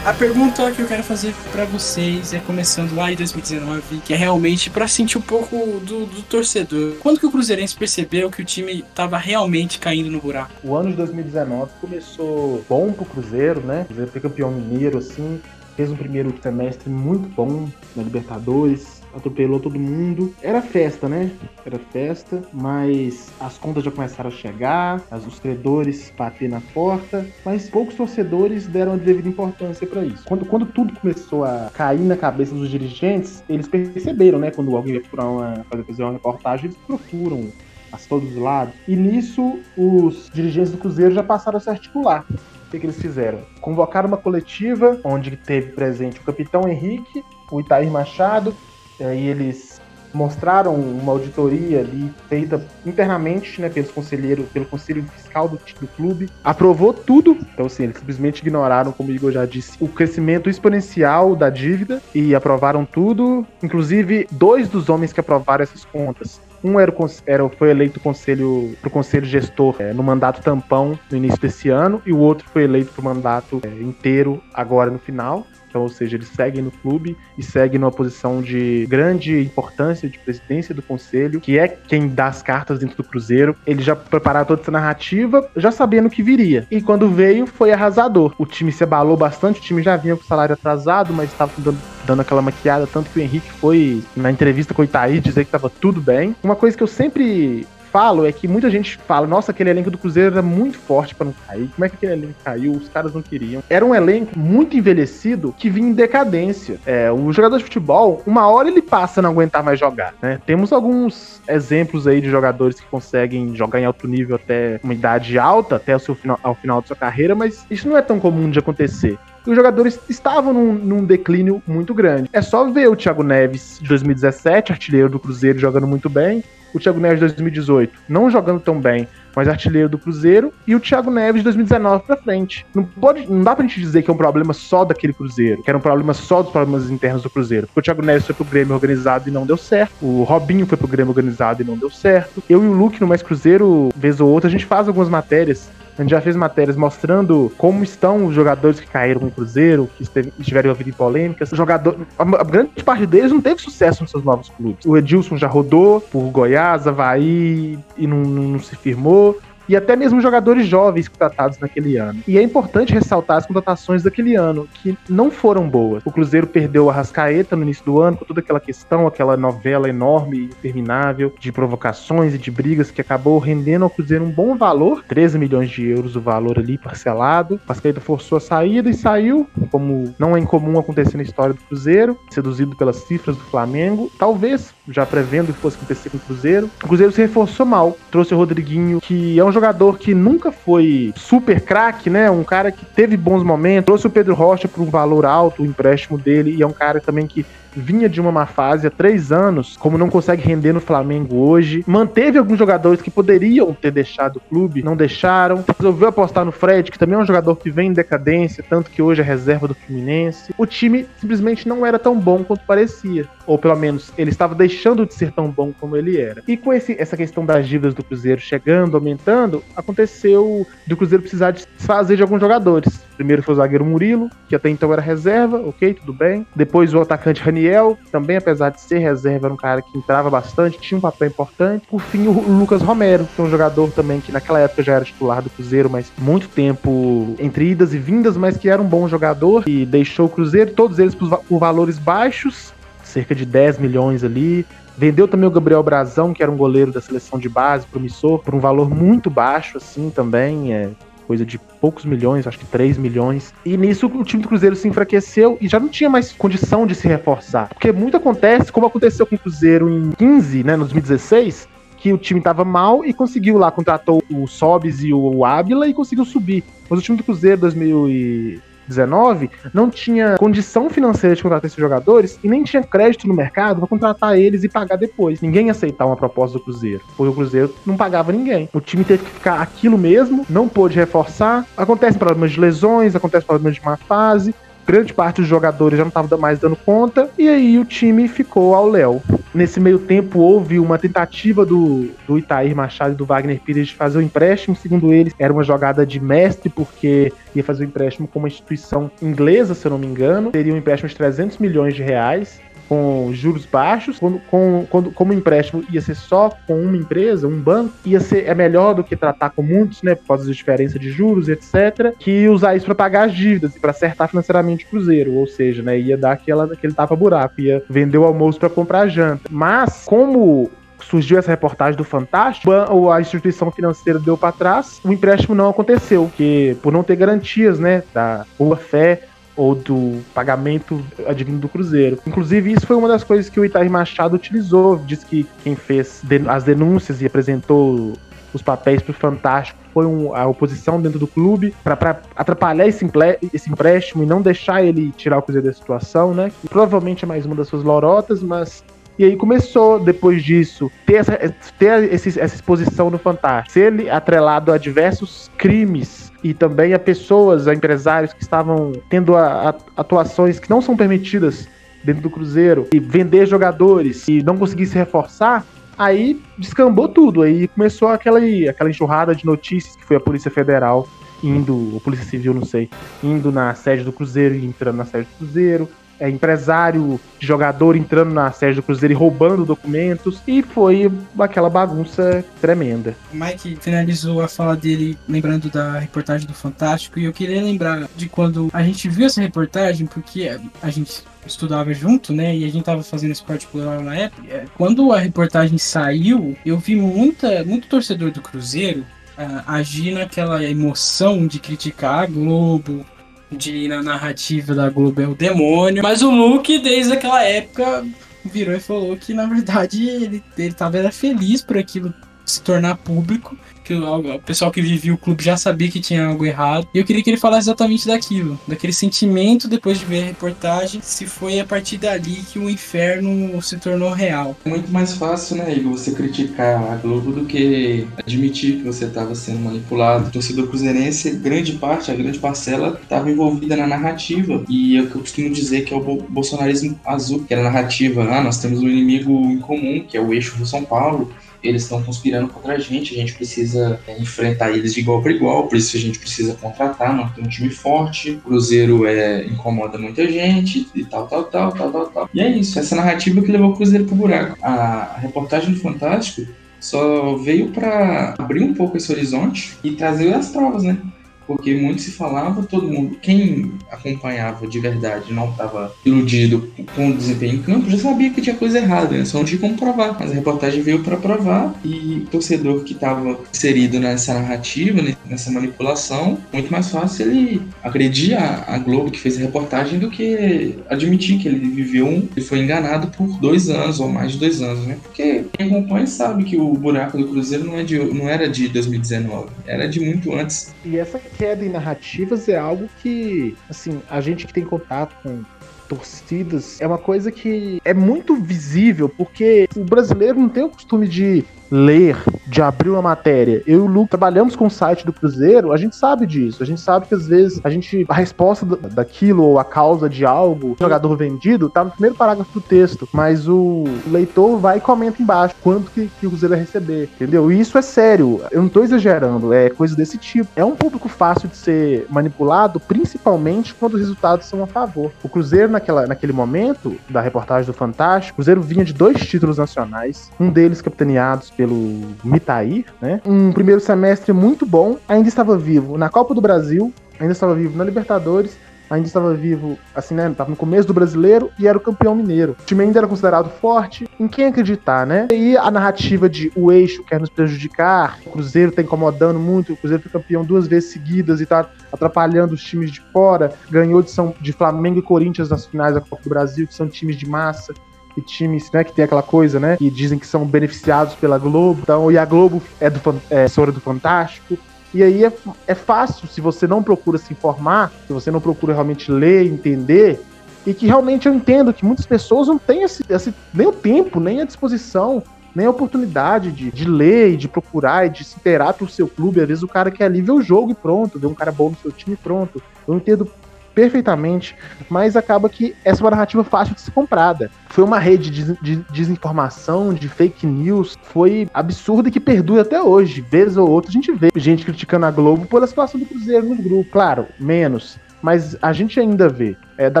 A pergunta que eu quero fazer para vocês é começando lá em 2019, que é realmente para sentir um pouco do, do, torcedor. Quando que o Cruzeirense percebeu que o time estava realmente caindo no buraco? O ano de 2019 começou bom pro Cruzeiro, né? O Cruzeiro foi campeão mineiro, assim, fez um primeiro semestre muito bom na Libertadores, atropelou todo mundo. Era festa, né? Era festa, mas as contas já começaram a chegar, os credores bater na porta, mas poucos torcedores deram a devida importância para isso. Quando, quando tudo começou a cair na cabeça dos dirigentes, eles perceberam, né? Quando alguém vai procurar uma, fazer uma reportagem, eles procuram a todos os lados. E nisso, os dirigentes do Cruzeiro já passaram a se articular. O que, que eles fizeram? Convocaram uma coletiva onde teve presente o capitão Henrique, o Itair Machado Aí eles mostraram uma auditoria ali feita internamente, né, pelos conselheiros, pelo conselho fiscal do, do clube, aprovou tudo. Então, assim, eles simplesmente ignoraram, como o Igor já disse, o crescimento exponencial da dívida e aprovaram tudo. Inclusive, dois dos homens que aprovaram essas contas um era, era, foi eleito conselho, pro conselho gestor é, no mandato tampão no início desse ano, e o outro foi eleito pro mandato é, inteiro agora no final. Então, ou seja, eles seguem no clube e seguem numa posição de grande importância de presidência do conselho, que é quem dá as cartas dentro do Cruzeiro. Ele já prepararam toda essa narrativa, já sabendo que viria. E quando veio, foi arrasador. O time se abalou bastante, o time já vinha com o salário atrasado, mas estava dando, dando aquela maquiada, tanto que o Henrique foi na entrevista com o Itaí dizer que estava tudo bem. Uma coisa que eu sempre falo é que muita gente fala, nossa, aquele elenco do Cruzeiro era muito forte para não cair. Como é que aquele elenco caiu? Os caras não queriam. Era um elenco muito envelhecido que vinha em decadência. É, o jogador de futebol, uma hora ele passa a não aguentar mais jogar, né? Temos alguns exemplos aí de jogadores que conseguem jogar em alto nível até uma idade alta, até o seu final, ao final da sua carreira, mas isso não é tão comum de acontecer os jogadores estavam num, num, declínio muito grande. É só ver o Thiago Neves de 2017, artilheiro do Cruzeiro, jogando muito bem o Thiago Neves de 2018 não jogando tão bem, mas artilheiro do Cruzeiro, e o Thiago Neves de 2019 para frente. Não, pode, não dá pra gente dizer que é um problema só daquele Cruzeiro, que era um problema só dos problemas internos do Cruzeiro. Porque o Thiago Neves foi pro Grêmio organizado e não deu certo, o Robinho foi pro Grêmio organizado e não deu certo. Eu e o Luke no Mais Cruzeiro, vez ou outra, a gente faz algumas matérias a gente já fez matérias mostrando como estão os jogadores que caíram no Cruzeiro, que estiveram envolvidos em polêmicas. Jogador, a, grande parte deles não teve sucesso nos seus novos clubes. O Edilson já rodou por Goiás, Havaí e não, não se firmou e até mesmo jogadores jovens contratados naquele ano. E é importante ressaltar as contratações daquele ano, que não foram boas. O Cruzeiro perdeu a Rascaeta no início do ano, com toda aquela questão, aquela novela enorme e interminável de provocações e de brigas que acabou rendendo ao Cruzeiro um bom valor, 13 milhões de euros o valor ali parcelado. O Rascaeta forçou a saída e saiu, como não é incomum acontecer na história do Cruzeiro, seduzido pelas cifras do Flamengo. Talvez, já prevendo que fosse acontecer com o Cruzeiro. O Cruzeiro se reforçou mal, trouxe o Rodriguinho, que é um jogador que nunca foi super craque, né? Um cara que teve bons momentos. Trouxe o Pedro Rocha por um valor alto, o empréstimo dele, e é um cara também que vinha de uma má fase há três anos, como não consegue render no Flamengo hoje. Manteve alguns jogadores que poderiam ter deixado o clube, não deixaram. Resolveu apostar no Fred, que também é um jogador que vem em decadência, tanto que hoje é reserva do Fluminense. O time simplesmente não era tão bom quanto parecia. Ou pelo menos ele estava deixando de ser tão bom como ele era. E com esse, essa questão das dívidas do Cruzeiro chegando, aumentando, aconteceu do Cruzeiro precisar desfazer de alguns jogadores. Primeiro foi o zagueiro Murilo, que até então era reserva, ok, tudo bem. Depois o atacante Raniel, também apesar de ser reserva, era um cara que entrava bastante, tinha um papel importante. Por fim, o Lucas Romero, que é um jogador também que naquela época já era titular do Cruzeiro, mas muito tempo entre idas e vindas, mas que era um bom jogador e deixou o Cruzeiro, todos eles por, por valores baixos, cerca de 10 milhões ali. Vendeu também o Gabriel Brazão, que era um goleiro da seleção de base, promissor, por um valor muito baixo, assim, também. É, coisa de poucos milhões, acho que 3 milhões. E nisso o time do Cruzeiro se enfraqueceu e já não tinha mais condição de se reforçar. Porque muito acontece, como aconteceu com o Cruzeiro em 15, né, no 2016, que o time tava mal e conseguiu lá, contratou o Sobis e o Ábila e conseguiu subir. Mas o time do Cruzeiro 2000 e 19, não tinha condição financeira de contratar esses jogadores e nem tinha crédito no mercado para contratar eles e pagar depois. Ninguém ia aceitar uma proposta do Cruzeiro, porque o Cruzeiro não pagava ninguém. O time teve que ficar aquilo mesmo, não pôde reforçar. Acontecem problemas de lesões, acontecem problemas de má fase, grande parte dos jogadores já não estava mais dando conta, e aí o time ficou ao Léo. Nesse meio tempo, houve uma tentativa do, do Itair Machado e do Wagner Pires de fazer o empréstimo. Segundo eles, era uma jogada de mestre, porque ia fazer o empréstimo com uma instituição inglesa, se eu não me engano. Seria um empréstimo de 300 milhões de reais com juros baixos, quando, com, quando, como empréstimo ia ser só com uma empresa, um banco, ia ser é melhor do que tratar com muitos, né, por causa da diferença de juros, etc, que usar isso para pagar as dívidas e para acertar financeiramente o Cruzeiro, ou seja, né, ia dar aquela, aquele tapa-buraco, ia vender o almoço para comprar janta. Mas, como surgiu essa reportagem do Fantástico, a instituição financeira deu para trás, o empréstimo não aconteceu, porque por não ter garantias, né, da boa fé ou do pagamento advindo do Cruzeiro. Inclusive, isso foi uma das coisas que o Itair Machado utilizou. Diz que quem fez as denúncias e apresentou os papéis para o Fantástico foi um, a oposição dentro do clube para atrapalhar esse, esse, empréstimo e não deixar ele tirar o Cruzeiro da situação, né? Que provavelmente é mais uma das suas lorotas, mas e aí começou, depois disso, ter essa, ter essa exposição no Fantástico. Ser ele atrelado a diversos crimes e também a pessoas, a empresários que estavam tendo a, a, atuações que não são permitidas dentro do Cruzeiro e vender jogadores e não conseguir se reforçar, aí descambou tudo. Aí começou aquela, aquela enxurrada de notícias que foi a Polícia Federal indo, ou Polícia Civil, não sei, indo na sede do Cruzeiro e entrando na sede do Cruzeiro, é, empresário, jogador entrando na sede do Cruzeiro e roubando documentos. E foi aquela bagunça tremenda. O Mike finalizou a fala dele lembrando da reportagem do Fantástico. E eu queria lembrar de quando a gente viu essa reportagem, porque a gente estudava junto, né? E a gente tava fazendo esse particular na época. É, quando a reportagem saiu, eu vi muita, muito torcedor do Cruzeiro uh, agir naquela emoção de criticar a Globo, de na narrativa da Globo é o demônio. Mas o Luke, desde aquela época, virou e falou que na verdade ele, ele tava feliz por aquilo se tornar público que o, pessoal que vivia o clube já sabia que tinha algo errado. E eu queria que ele falasse exatamente daquilo, daquele sentimento depois de ver a reportagem, se foi a partir dali que o inferno se tornou real. É muito mais fácil, né, Igor, você criticar a Globo do que admitir que você estava sendo manipulado. O torcedor cruzeirense, grande parte, a grande parcela, estava envolvida na narrativa. E é o que eu costumo dizer que é o bolsonarismo azul, que é a narrativa, ah, nós temos um inimigo em comum, que é o eixo do São Paulo eles estão conspirando contra a gente, a gente precisa é, enfrentar eles de igual para igual, por isso a gente precisa contratar, manter um time forte, o Cruzeiro é, incomoda muita gente e tal, tal, tal, tal, tal, tal. E é isso, essa narrativa que levou o Cruzeiro pro buraco. A, reportagem do Fantástico só veio para abrir um pouco esse horizonte e trazer as provas, né? Porque muito se falava, todo mundo, quem acompanhava de verdade, não estava iludido com o desempenho em campo, já sabia que tinha coisa errada, né? só não tinha como provar. Mas a reportagem veio para provar e o torcedor que estava inserido nessa narrativa, né, nessa manipulação, muito mais fácil ele agredir a, a, Globo que fez a reportagem do que admitir que ele viveu, um, ele foi enganado por dois anos ou mais de dois anos, né? Porque quem acompanha sabe que o buraco do Cruzeiro não, é de, não era de 2019, era de muito antes. E essa queda em narrativas é algo que, assim, a gente que tem contato com torcidas é uma coisa que é muito visível porque o brasileiro não tem o costume de ler de abrir uma matéria, eu e o Lu trabalhamos com o site do Cruzeiro, a gente sabe disso. A gente sabe que às vezes a gente. A resposta daquilo ou a causa de algo, jogador vendido, tá no primeiro parágrafo do texto. Mas o leitor vai e comenta embaixo quanto que, que o Cruzeiro vai receber. Entendeu? E isso é sério. Eu não tô exagerando, é coisa desse tipo. É um público fácil de ser manipulado, principalmente quando os resultados são a favor. O Cruzeiro, naquela, naquele momento da reportagem do Fantástico, o Cruzeiro vinha de dois títulos nacionais, um deles capitaneados pelo Mitair, né? Um primeiro semestre muito bom, ainda estava vivo na Copa do Brasil, ainda estava vivo na Libertadores, ainda estava vivo, assim, né? Tava no começo do brasileiro e era o campeão mineiro. O time ainda era considerado forte. Em quem acreditar, né? E a narrativa de o eixo quer nos prejudicar, o Cruzeiro tá incomodando muito, o Cruzeiro foi campeão duas vezes seguidas e tá atrapalhando os times de fora. Ganhou de, São, de Flamengo e Corinthians nas finais da Copa do Brasil, que são times de massa e times, né, que tem aquela coisa, né, que dizem que são beneficiados pela Globo, então, e a Globo é do é, Sora do Fantástico. E aí é, é fácil, se você não procura se informar, se você não procura realmente ler, entender, e que realmente eu entendo que muitas pessoas não têm esse, esse, nem o tempo, nem a disposição, nem a oportunidade de, de ler e de procurar e de se inteirar pro seu clube. Às vezes o cara quer ali ver o jogo e pronto, ver um cara bom no seu time e pronto. Eu entendo perfeitamente, mas acaba que essa é uma narrativa fácil de ser comprada. Foi uma rede de, de desinformação, de fake news, foi absurda que perdura até hoje. Vez ou outra a gente vê gente criticando a Globo pela situação do Cruzeiro no grupo. Claro, menos. Mas a gente ainda vê. É, da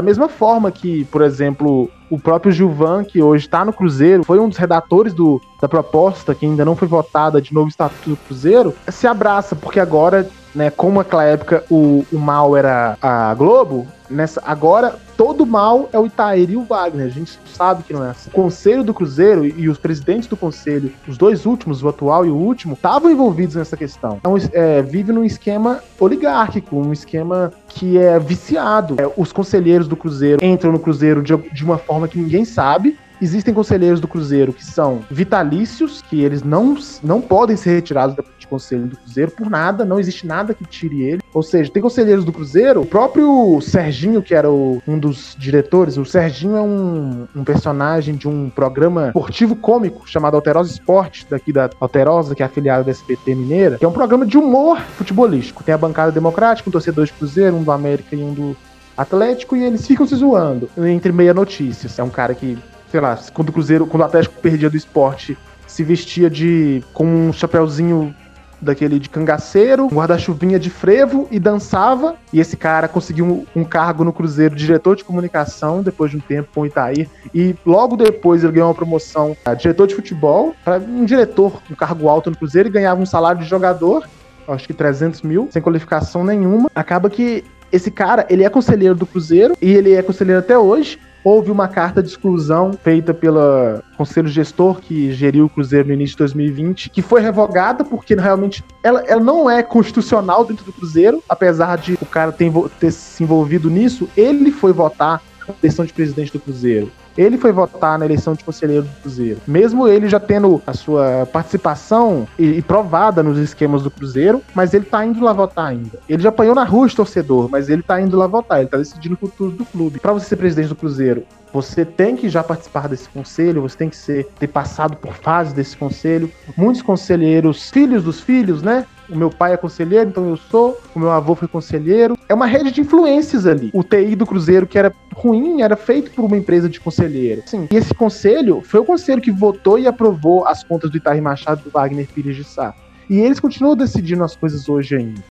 mesma forma que, por exemplo, o próprio Gilvan, que hoje está no Cruzeiro, foi um dos redatores do, da proposta, que ainda não foi votada de novo Estatuto do Cruzeiro, se abraça, porque agora né, como naquela época o, o mal era a Globo, nessa agora todo mal é o Itaíri e o Wagner. A gente sabe que não é assim. O conselho do Cruzeiro e os presidentes do conselho, os dois últimos, o atual e o último, estavam envolvidos nessa questão. Então, é, vive num esquema oligárquico, um esquema que é viciado. É, os conselheiros do Cruzeiro entram no Cruzeiro de, de uma forma que ninguém sabe, Existem conselheiros do Cruzeiro que são vitalícios, que eles não, não podem ser retirados de conselho do Cruzeiro por nada, não existe nada que tire ele. Ou seja, tem conselheiros do Cruzeiro, o próprio Serginho, que era o, um dos diretores, o Serginho é um, um, personagem de um programa esportivo cômico chamado Alterosa Esporte, daqui da Alterosa, que é afiliada da SBT Mineira, que é um programa de humor futebolístico. Tem a bancada democrática, um torcedor de Cruzeiro, um do América e um do Atlético, e eles ficam se zoando entre meia notícias. É um cara que sei lá, quando o Cruzeiro, quando o Atlético perdia do esporte, se vestia de com um chapéuzinho daquele de cangaceiro, guarda-chuvinha de frevo e dançava. E esse cara conseguiu um, um, cargo no Cruzeiro, diretor de comunicação, depois de um tempo com o Itair. E logo depois ele ganhou uma promoção a diretor de futebol, para um diretor, um cargo alto no Cruzeiro, e ganhava um salário de jogador, acho que 300 mil, sem qualificação nenhuma. Acaba que esse cara, ele é conselheiro do Cruzeiro e ele é conselheiro até hoje houve uma carta de exclusão feita pelo conselho gestor que geriu o Cruzeiro no início de 2020, que foi revogada porque realmente ela, ela não é constitucional dentro do Cruzeiro, apesar de o cara ter, ter se envolvido nisso, ele foi votar eleição de presidente do Cruzeiro. Ele foi votar na eleição de conselheiro do Cruzeiro. Mesmo ele já tendo a sua participação e, e provada nos esquemas do Cruzeiro, mas ele tá indo lá votar ainda. Ele já apanhou na rua de torcedor, mas ele tá indo lá votar, ele tá decidindo o futuro do clube. Para você ser presidente do Cruzeiro, você tem que já participar desse conselho, você tem que ser, ter passado por fases desse conselho. Muitos conselheiros, filhos dos filhos, né? O meu pai é conselheiro, então eu sou. O meu avô foi conselheiro. É uma rede de influências ali. O TI do Cruzeiro, que era ruim, era feito por uma empresa de conselheiro. Sim. E esse conselho foi o conselho que votou e aprovou as contas do Itaí Machado do Wagner Pires de Sá. E eles continuam decidindo as coisas hoje ainda.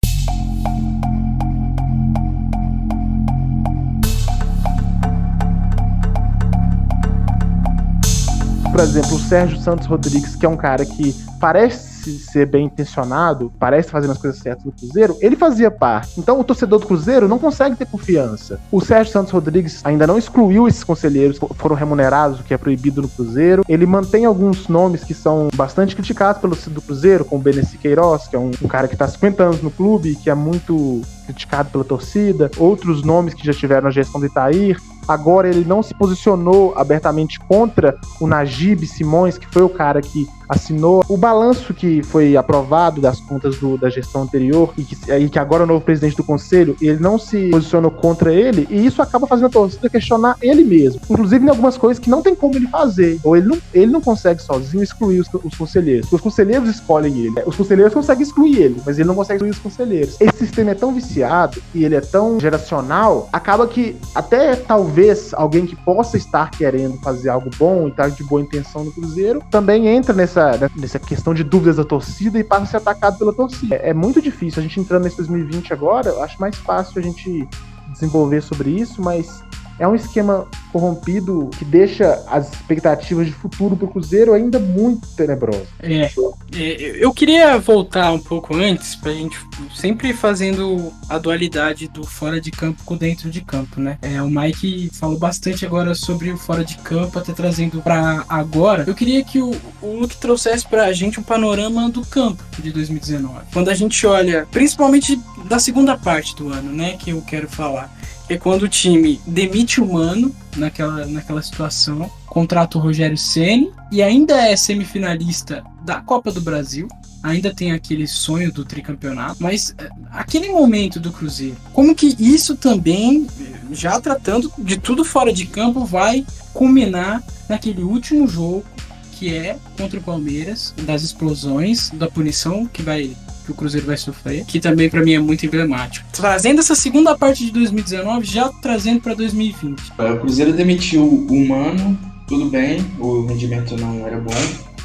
por exemplo, o Sérgio Santos Rodrigues, que é um cara que parece ser bem intencionado, parece fazer as coisas certas no Cruzeiro, ele fazia parte. Então o torcedor do Cruzeiro não consegue ter confiança. O Sérgio Santos Rodrigues ainda não excluiu esses conselheiros que foram remunerados, o que é proibido no Cruzeiro. Ele mantém alguns nomes que são bastante criticados pelo do Cruzeiro, como o Beneci Queiroz, que é um, um cara que está 50 anos no clube, que é muito criticado pela torcida. Outros nomes que já tiveram na gestão do Itair. Agora ele não se posicionou abertamente contra o Najib Simões, que foi o cara que assinou. O balanço que foi aprovado das contas do, da gestão anterior e que, e que agora é o novo presidente do conselho, ele não se posicionou contra ele e isso acaba fazendo a torcida questionar ele mesmo. Inclusive em algumas coisas que não tem como ele fazer. Ou ele não, ele não consegue sozinho excluir os, os conselheiros. Os conselheiros escolhem ele. Os conselheiros conseguem excluir ele, mas ele não consegue excluir os conselheiros. Esse sistema é tão viciado e ele é tão geracional, acaba que até talvez alguém que possa estar querendo fazer algo bom e estar de boa intenção no Cruzeiro também entra nessa, nessa questão de dúvidas da torcida e passa a ser atacado pela torcida. É, é muito difícil. A gente entrando nesse 2020 agora, eu acho mais fácil a gente desenvolver sobre isso, mas é um esquema corrompido que deixa as expectativas de futuro para o Cruzeiro ainda muito tenebrosas. É, é, eu queria voltar um pouco antes para a gente sempre fazendo a dualidade do fora de campo com dentro de campo, né? É, o Mike falou bastante agora sobre o fora de campo, até trazendo para agora. Eu queria que o, o Luke trouxesse para a gente um panorama do campo de 2019. Quando a gente olha, principalmente da segunda parte do ano, né, que eu quero falar é quando o time demite o Mano naquela, naquela situação, contrata o Rogério Ceni e ainda é semifinalista da Copa do Brasil. Ainda tem aquele sonho do tricampeonato, mas é, aquele momento do Cruzeiro, como que isso também, já tratando de tudo fora de campo, vai culminar naquele último jogo que é contra o Palmeiras, das explosões, da punição que vai que o Cruzeiro vai sofrer, que também para mim é muito emblemático. Trazendo essa segunda parte de 2019, já trazendo para 2020. O Cruzeiro demitiu o Mano, tudo bem, o rendimento não era bom,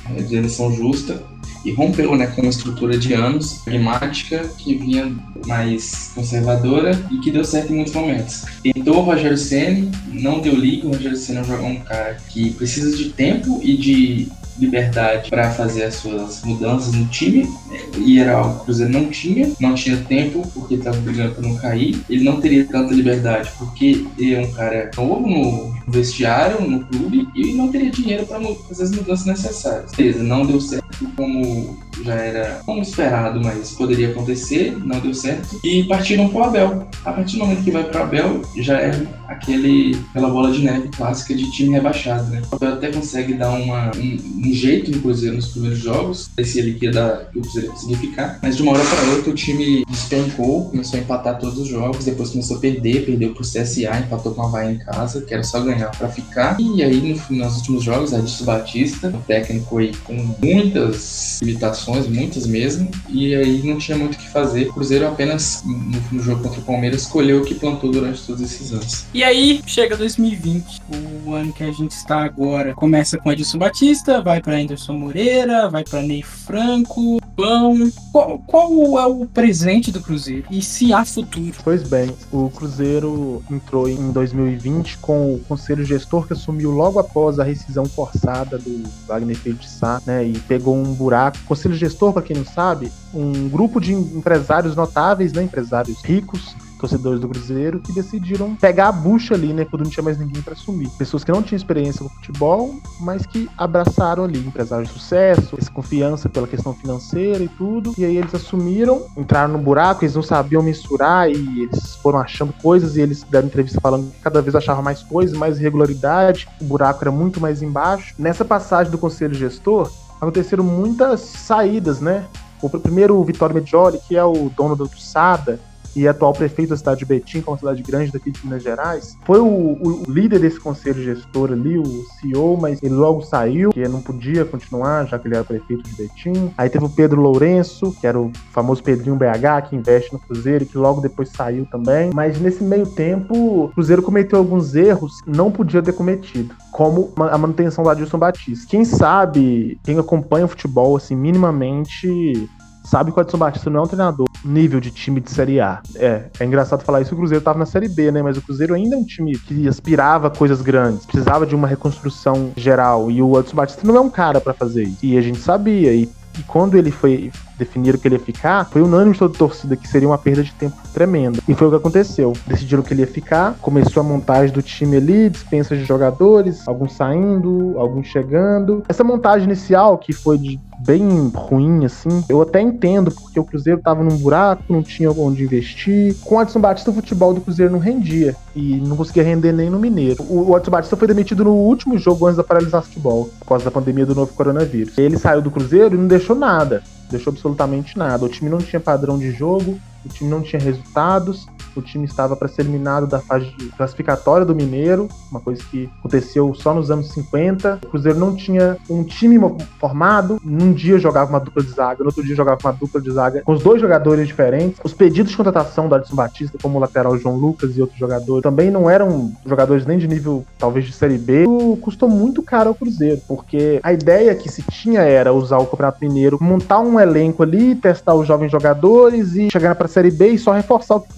a direção justa, e rompeu né, com uma estrutura de anos, pragmática, que vinha mais conservadora e que deu certo em muitos momentos. Tentou o Rogério Senna, não deu liga, o Rogério Senna é um cara que precisa de tempo e de liberdade para fazer as suas mudanças no time e era algo que o Cruzeiro não tinha, não tinha tempo porque estava brigando para não cair. Ele não teria tanta liberdade porque é um cara novo no vestiário, no clube e não teria dinheiro para fazer as mudanças necessárias. Beleza, não deu certo como já era como esperado, mas poderia acontecer, não deu certo. E partiram para o Abel. A partir do momento que vai para o Abel, já é aquele, aquela bola de neve clássica de time rebaixado, né? O Abel até consegue dar uma, um, um jeito Cruzeiro nos primeiros jogos, se ele queria dar, que o Cruzeiro ia conseguir ficar, mas de uma hora para outra o time despencou, começou a empatar todos os jogos, depois começou a perder, perdeu pro CSA, empatou com a Havaí em casa, que era só ganhar para ficar. E aí, no, nos últimos jogos, Adilson Batista, o técnico aí com muitas limitações, muitas mesmo, e aí não tinha muito o que fazer. O Cruzeiro apenas, no, no jogo contra o Palmeiras, escolheu o que plantou durante todos esses anos. E aí, chega 2020, o ano que a gente está agora. Começa com Adilson Batista, vai para Anderson Moreira, vai para Ney Franco, Pão. Qual, qual, é o presente do Cruzeiro? E se há futuro? Pois bem, o Cruzeiro entrou em 2020 com o conselho gestor que assumiu logo após a rescisão forçada do Wagner Filho de Sá, né? E pegou um buraco. Conselho gestor, para quem não sabe, um grupo de empresários notáveis, né? Empresários ricos torcedores do Cruzeiro que decidiram pegar a bucha ali, né, quando não tinha mais ninguém para assumir. Pessoas que não tinham experiência no futebol, mas que abraçaram ali empresários de sucesso, essa confiança pela questão financeira e tudo. E aí eles assumiram, entraram no buraco, eles não sabiam mensurar e eles foram achando coisas e eles deram entrevista falando que cada vez achavam mais coisas, mais irregularidade, o buraco era muito mais embaixo. Nessa passagem do conselho gestor, aconteceram muitas saídas, né? O primeiro, o Vitório Medioli, que é o dono do Sada, e atual prefeito da cidade de Betim, que é uma cidade grande daqui de Minas Gerais, foi o, o, líder desse conselho gestor ali, o CEO, mas ele logo saiu, que não podia continuar, já que ele era prefeito de Betim. Aí teve o Pedro Lourenço, que era o famoso Pedrinho BH, que investe no Cruzeiro, que logo depois saiu também. Mas nesse meio tempo, o Cruzeiro cometeu alguns erros que não podia ter cometido, como a manutenção do Adilson Batista. Quem sabe, quem acompanha o futebol, assim, minimamente sabe que o Edson Batista não é um treinador nível de time de Série A. É, é engraçado falar isso, o Cruzeiro estava na Série B, né? Mas o Cruzeiro ainda é um time que aspirava coisas grandes, precisava de uma reconstrução geral. E o Edson Batista não é um cara para fazer isso. E a gente sabia. E e quando ele foi definir que ele ia ficar, foi unânime toda a torcida que seria uma perda de tempo tremenda. E foi o que aconteceu. Decidiram que ele ia ficar, começou a montagem do time ali, dispensa de jogadores, alguns saindo, alguns chegando. Essa montagem inicial, que foi de bem ruim, assim. Eu até entendo, porque o Cruzeiro tava num buraco, não tinha onde investir. Com o Adson Batista, o futebol do Cruzeiro não rendia. E não conseguia render nem no Mineiro. O, o Adson Batista foi demitido no último jogo antes da paralisação do futebol, por causa da pandemia do novo coronavírus. Ele saiu do Cruzeiro e não deixou nada. Deixou absolutamente nada. O time não tinha padrão de jogo, o time não tinha resultados, o time estava para ser eliminado da fase classificatória do Mineiro, uma coisa que aconteceu só nos anos 50. O Cruzeiro não tinha um time formado, num dia jogava uma dupla de zaga, no outro dia jogava uma dupla de zaga com os dois jogadores diferentes. Os pedidos de contratação do Alisson Batista, como o lateral João Lucas e outros jogadores, também não eram jogadores nem de nível, talvez, de Série B. Custou muito caro ao Cruzeiro, porque a ideia que se tinha era usar o Campeonato Mineiro, montar um elenco ali, testar os jovens jogadores e chegar para a Série B e só reforçar o que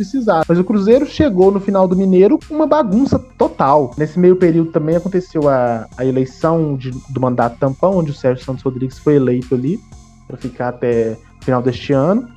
Mas o Cruzeiro chegou no final do Mineiro com uma bagunça total. Nesse meio período também aconteceu a, a eleição de, do mandato tampão, onde o Sérgio Santos Rodrigues foi eleito ali para ficar até o final deste ano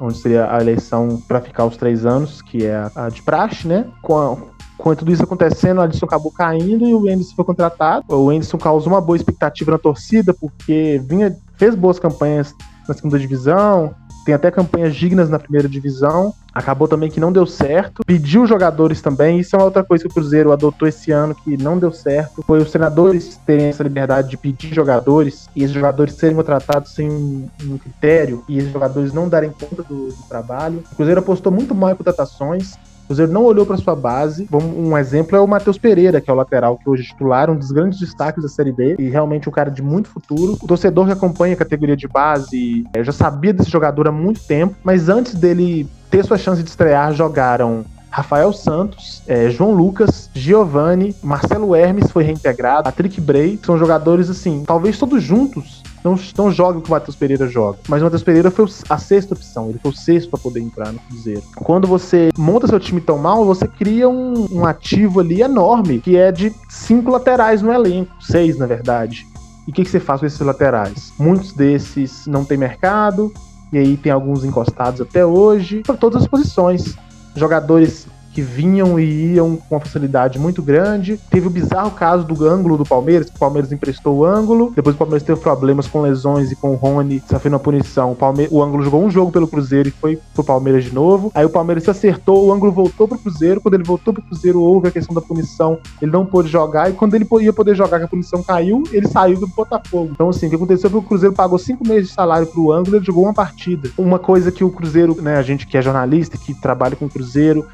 onde seria a eleição para ficar os três anos, que é a, a de praxe, né? Com, a, com tudo isso acontecendo, o Alisson acabou caindo e o Anderson foi contratado. O Anderson causou uma boa expectativa na torcida, porque vinha, fez boas campanhas na segunda divisão, tem até campanhas dignas na primeira divisão. Acabou também que não deu certo. Pediu jogadores também. Isso é uma outra coisa que o Cruzeiro adotou esse ano que não deu certo. Foi os treinadores terem essa liberdade de pedir jogadores e esses jogadores serem contratados sem um, critério e esses jogadores não darem conta do, do trabalho. O Cruzeiro apostou muito mal em contratações. O Cruzeiro não olhou para sua base. Um exemplo é o Matheus Pereira, que é o lateral que hoje é titular, um dos grandes destaques da Série B e realmente um cara de muito futuro. O torcedor que acompanha a categoria de base é, já sabia desse jogador há muito tempo, mas antes dele ter sua chance de estrear, jogaram Rafael Santos, é, João Lucas, Giovanni, Marcelo Hermes foi reintegrado, Patrick Bray, são jogadores assim, talvez todos juntos não, não joga o que o Matheus Pereira joga. Mas o Matheus Pereira foi a sexta opção, ele foi o sexto para poder entrar no Cruzeiro. Quando você monta seu time tão mal, você cria um, um ativo ali enorme, que é de cinco laterais no elenco, seis na verdade. E o que, que você faz com esses laterais? Muitos desses não tem mercado, e aí tem alguns encostados até hoje, para todas as posições. Jogadores que vinham e iam com uma facilidade muito grande. Teve o bizarro caso do ângulo do Palmeiras, que o Palmeiras emprestou o ângulo. Depois o Palmeiras teve problemas com lesões e com o Rony sofrendo uma punição. O, Palme o ângulo jogou um jogo pelo Cruzeiro e foi pro Palmeiras de novo. Aí o Palmeiras se acertou, o ângulo voltou pro Cruzeiro. Quando ele voltou pro Cruzeiro, houve a questão da punição. Ele não pôde jogar. E quando ele ia poder jogar, que a punição caiu, ele saiu do Botafogo. Então, assim, o que aconteceu foi que o Cruzeiro pagou cinco meses de salário pro ângulo e ele jogou uma partida. Uma coisa que o Cruzeiro, né, a gente que é jornalista, que trabalha com o Cruzeiro,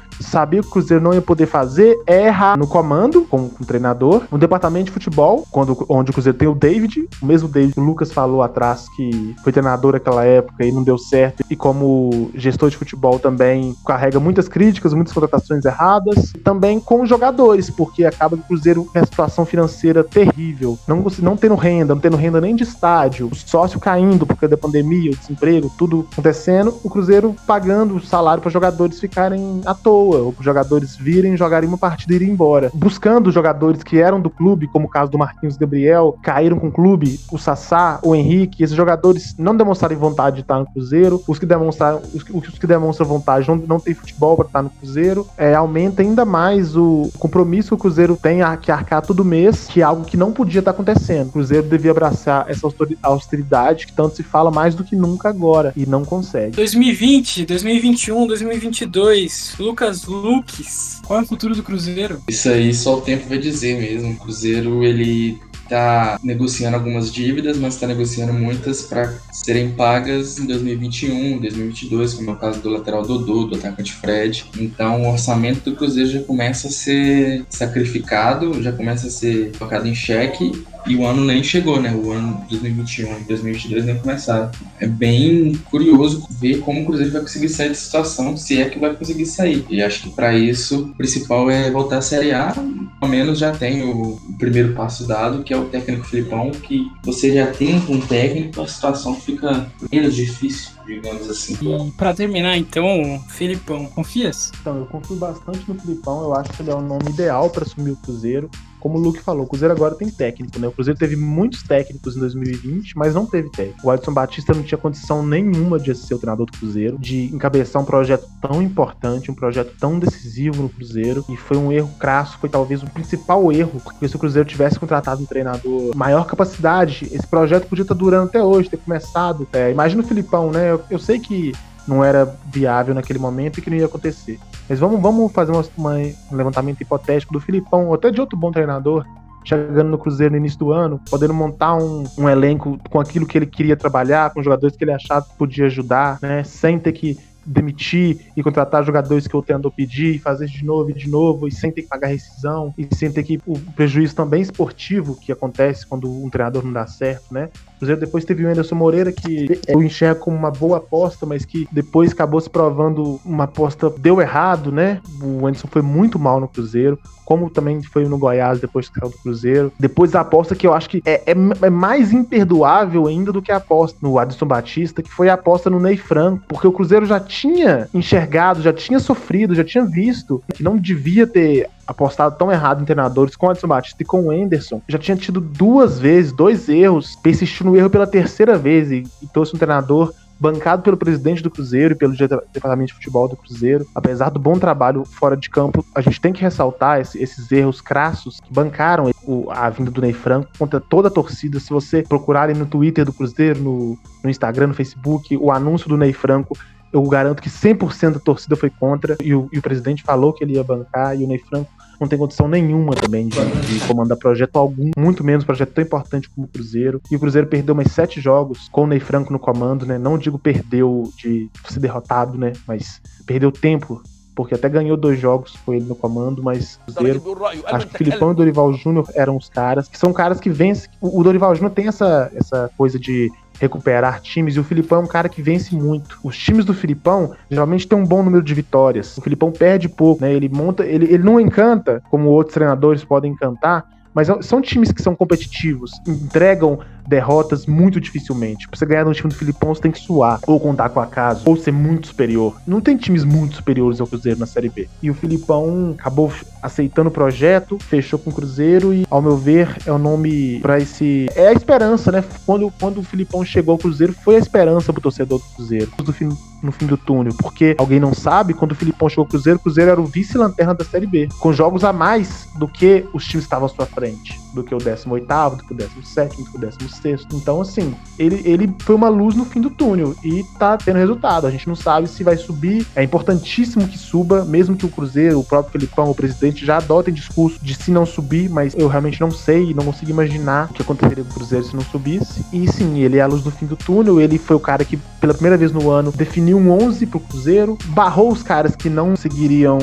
sabia que o Cruzeiro não ia poder fazer é errar no comando, com o treinador, no departamento de futebol, quando, onde o Cruzeiro tem o David, o mesmo David que o Lucas falou atrás, que foi treinador naquela época e não deu certo, e como gestor de futebol também carrega muitas críticas, muitas contratações erradas, e também com os jogadores, porque acaba o Cruzeiro tem uma situação financeira terrível, não, não tendo renda, não tendo renda nem de estádio, o sócio caindo porque da pandemia, o desemprego, tudo acontecendo, o Cruzeiro pagando o salário para jogadores ficarem à toa, ou jogadores virem, jogarem uma partida e irem embora. Buscando jogadores que eram do clube, como o caso do Marquinhos Gabriel, caíram com o clube, o Sassá, o Henrique, esses jogadores não demonstraram vontade de estar no Cruzeiro, os que demonstraram, os que, os que demonstram vontade não, não tem futebol para estar no Cruzeiro, é, aumenta ainda mais o compromisso que o Cruzeiro tem a, que arcar todo mês, que é algo que não podia estar acontecendo. O Cruzeiro devia abraçar essa austeridade que tanto se fala mais do que nunca agora, e não consegue. 2020, 2021, 2022, Lucas Qual é o futuro do Cruzeiro? Isso aí só o tempo vai dizer mesmo. O Cruzeiro, ele tá negociando algumas dívidas, mas está negociando muitas para serem pagas em 2021, 2022, como é o caso do lateral Dodô, do atacante Fred. Então o orçamento do Cruzeiro já começa a ser sacrificado, já começa a ser colocado em xeque e o ano nem chegou, né? O ano 2021 e 2022 nem começaram. É bem curioso ver como o Cruzeiro vai conseguir sair dessa situação, se é que vai conseguir sair. E acho que para isso, o principal é voltar à Série A. Ao menos já tem o primeiro passo dado, que é o técnico Filipão, que você já tem um técnico, a situação fica menos difícil digamos assim. E pra terminar, então, Filipão, confias? Então, eu confio bastante no Filipão, eu acho que ele é o nome ideal para assumir o Cruzeiro como o Luke falou, o Cruzeiro agora tem técnico, né? O Cruzeiro teve muitos técnicos em 2020, mas não teve técnico. O Adson Batista não tinha condição nenhuma de ser o treinador do Cruzeiro, de encabeçar um projeto tão importante, um projeto tão decisivo no Cruzeiro, e foi um erro crasso, foi talvez o principal erro, porque se o Cruzeiro tivesse contratado um treinador maior capacidade, esse projeto podia estar durando até hoje, ter começado. É, imagina o Filipão, né? Eu, eu sei que não era viável naquele momento e que não ia acontecer. Mas vamos, vamos fazer uma, uma, um levantamento hipotético do Filipão, ou até de outro bom treinador, chegando no Cruzeiro no início do ano, podendo montar um, um elenco com aquilo que ele queria trabalhar, com jogadores que ele achava que podia ajudar, né? Sem ter que demitir e contratar jogadores que o treinador pedir, fazer de novo e de novo, e sem ter que pagar rescisão, e sem ter que. O prejuízo também esportivo que acontece quando um treinador não dá certo, né? Cruzeiro depois teve o Anderson Moreira, que eu enxergo como uma boa aposta, mas que depois acabou se provando uma aposta deu errado, né? O Anderson foi muito mal no Cruzeiro, como também foi no Goiás depois que saiu do Cruzeiro. Depois a aposta que eu acho que é, é, é, mais imperdoável ainda do que a aposta no Adson Batista, que foi a aposta no Ney Franco, porque o Cruzeiro já tinha enxergado, já tinha sofrido, já tinha visto que não devia ter apostado tão errado em treinadores com o Adson Batista e com o Anderson, já tinha tido duas vezes, dois erros, persistiu no erro pela terceira vez e, e trouxe um treinador bancado pelo presidente do Cruzeiro e pelo departamento de futebol do Cruzeiro. Apesar do bom trabalho fora de campo, a gente tem que ressaltar esse, esses erros crassos que bancaram o, a vinda do Ney Franco contra toda a torcida. Se você procurarem no Twitter do Cruzeiro, no, no Instagram, no Facebook, o anúncio do Ney Franco eu garanto que 100% da torcida foi contra e o, e o, presidente falou que ele ia bancar e o Ney Franco não tem condição nenhuma também de, de, comandar projeto algum, muito menos projeto tão importante como o Cruzeiro. E o Cruzeiro perdeu mais sete jogos com o Ney Franco no comando, né? Não digo perdeu de ser derrotado, né? Mas perdeu tempo porque até ganhou dois jogos com ele no comando, mas Cruzeiro, acho que o Filipão e o Dorival Júnior eram os caras, que são caras que vencem. O Dorival Júnior tem essa, essa coisa de recuperar times, e o Filipão é um cara que vence muito. Os times do Filipão geralmente têm um bom número de vitórias. O Filipão perde pouco, né? Ele monta, ele, ele não encanta, como outros treinadores podem encantar, mas são times que são competitivos, entregam derrotas muito dificilmente. Pra você ganhar no time do Filipão, você tem que suar, ou contar com acaso, ou ser muito superior. Não tem times muito superiores ao Cruzeiro na Série B. E o Filipão acabou aceitando o projeto, fechou com o Cruzeiro e, ao meu ver, é o nome para esse. É a esperança, né? Quando, quando o Filipão chegou ao Cruzeiro, foi a esperança pro torcedor do Cruzeiro. Do fim, no fim do túnel. Porque alguém não sabe, quando o Filipão chegou ao Cruzeiro, o Cruzeiro era o vice-lanterna da Série B. Com jogos a mais do que os times estavam à sua frente. Do que o 18, do que o 17, do que o 16 sexto. Então, assim, ele, ele foi uma luz no fim do túnel e tá tendo resultado. A gente não sabe se vai subir. É importantíssimo que suba, mesmo que o Cruzeiro, o próprio Felipão, o presidente, já adotem discurso de se não subir, mas eu realmente não sei, não consigo imaginar o que aconteceria com o Cruzeiro se não subisse. E sim, ele é a luz no fim do túnel. Ele foi o cara que, pela primeira vez no ano, definiu um 11 pro Cruzeiro, barrou os caras que não seguiriam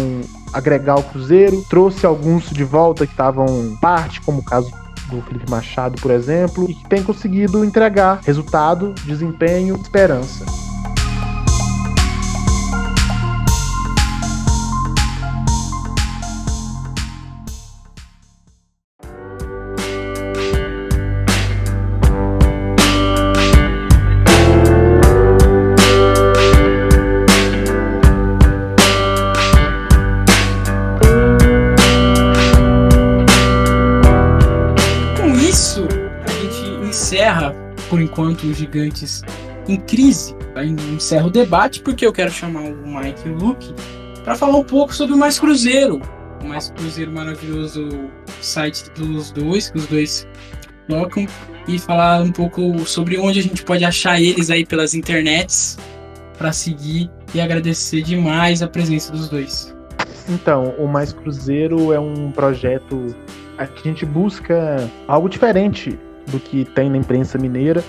agregar o Cruzeiro, trouxe alguns de volta que estavam parte, como o caso do Felipe Machado, por exemplo, e que tem conseguido entregar resultado, desempenho, esperança. Enquanto, os gigantes em crise. Aí encerro o debate porque eu quero chamar o Mike e o Luke para falar um pouco sobre o Mais Cruzeiro. O Mais Cruzeiro maravilhoso site dos dois, que os dois colocam, e falar um pouco sobre onde a gente pode achar eles aí pelas internets para seguir e agradecer demais a presença dos dois. Então, o Mais Cruzeiro é um projeto que a gente busca algo diferente do que tem na imprensa mineira,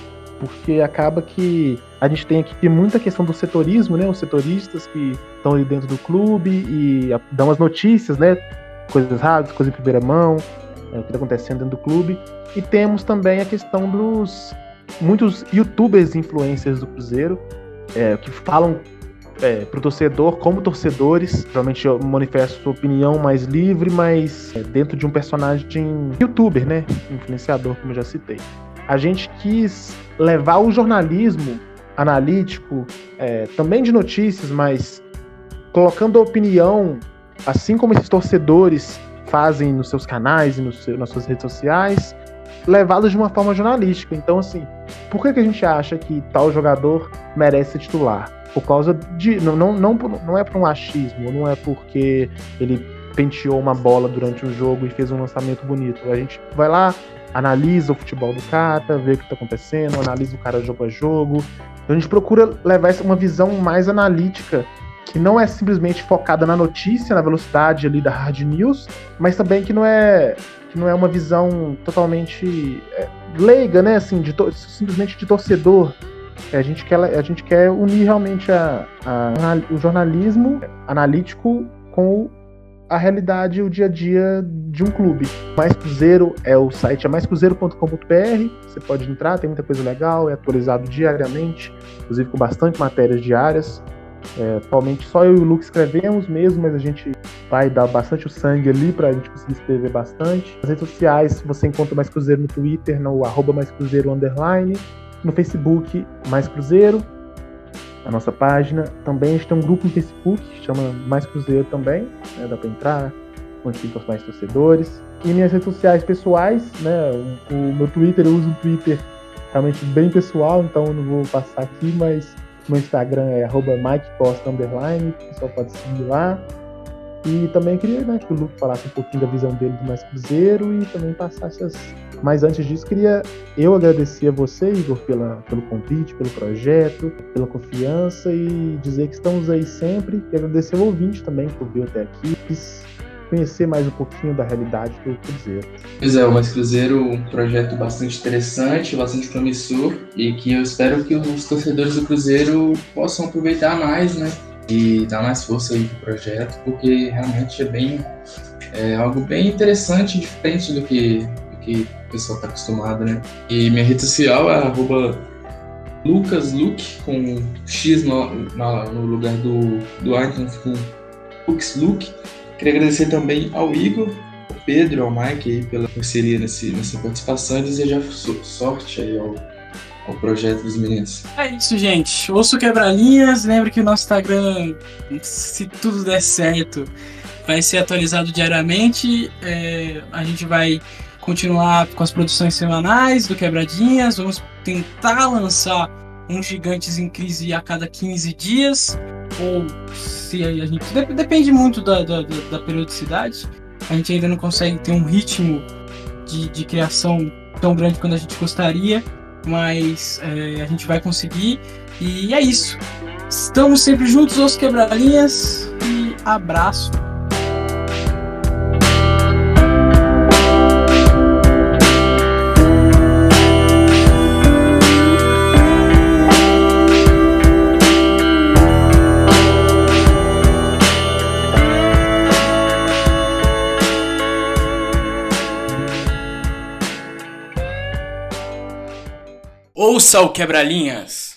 porque acaba que a gente tem aqui muita questão do setorismo, né? Os setoristas que estão ali dentro do clube e dão as notícias, né? Coisas rápidas, coisas em primeira mão, é, o que está acontecendo dentro do clube. E temos também a questão dos muitos youtubers influencers do Cruzeiro é, que falam é, pro torcedor, como torcedores, realmente eu manifesto sua opinião mais livre, mas é, dentro de um personagem youtuber, né? Influenciador, como eu já citei. A gente quis levar o jornalismo analítico, é, também de notícias, mas colocando a opinião, assim como esses torcedores fazem nos seus canais e seu, nas suas redes sociais, levadas de uma forma jornalística. Então, assim, por que, que a gente acha que tal jogador merece ser titular? Por causa de. Não, não, não, não é por um achismo, não é porque ele penteou uma bola durante o jogo e fez um lançamento bonito. A gente vai lá, analisa o futebol do cara, vê o que está acontecendo, analisa o cara jogo a jogo. Então a gente procura levar uma visão mais analítica, que não é simplesmente focada na notícia, na velocidade ali da hard news, mas também que não é que não é uma visão totalmente é, leiga, né, assim, de simplesmente de torcedor. A gente quer, a gente quer unir realmente a, a, o jornalismo analítico com a realidade, o dia a dia de um clube. Mais Cruzeiro é o site é maiscruzeiro.com.br. Você pode entrar, tem muita coisa legal, é atualizado diariamente, inclusive com bastante matérias diárias. É, atualmente só eu e o Luke escrevemos mesmo, mas a gente vai dar bastante o sangue ali para a gente conseguir escrever bastante. Nas redes sociais você encontra Mais Cruzeiro no Twitter, no arroba Mais Cruzeiro underline, no Facebook Mais Cruzeiro, a nossa página. Também a gente tem um grupo no Facebook que chama Mais Cruzeiro também, né, dá para entrar, onde ficam os mais torcedores. E minhas redes sociais pessoais, né, o, o meu Twitter, eu uso um Twitter realmente bem pessoal, então eu não vou passar aqui, mas meu Instagram é MikeCosta, o pessoal pode seguir lá. E também queria né, que o Luke falasse um pouquinho da visão dele do Mais Cruzeiro e também passasse as. Mas antes disso, queria eu agradecer a você, Igor, pela, pelo convite, pelo projeto, pela confiança e dizer que estamos aí sempre. E agradecer ao ouvinte também que ouviu até aqui. Quis conhecer mais um pouquinho da realidade do Cruzeiro. Pois é, o Mais Cruzeiro um projeto bastante interessante, bastante promissor e que eu espero que os torcedores do Cruzeiro possam aproveitar mais, né? e dar mais força aí pro projeto, porque realmente é bem é algo bem interessante, diferente do que, que o pessoal está acostumado, né? E minha rede social é lucasluke, com X no, no, lugar do, do então fica luxluke. Queria agradecer também ao Igor, ao Pedro, ao Mike aí pela parceria nesse, nessa participação e desejar sorte aí ao o projeto dos meninos. É isso, gente. Ouço quebra-linhas. Lembre que o nosso Instagram, se tudo der certo, vai ser atualizado diariamente. É, a gente vai continuar com as produções semanais do Quebradinhas. Vamos tentar lançar uns gigantes em crise a cada 15 dias. Ou se a gente. Depende muito da, da, da periodicidade. A gente ainda não consegue ter um ritmo de, de criação tão grande quanto a gente gostaria mas é, a gente vai conseguir. E é isso. Estamos sempre juntos, os quebralinhas. E abraço. Ouça o Quebra-Linhas.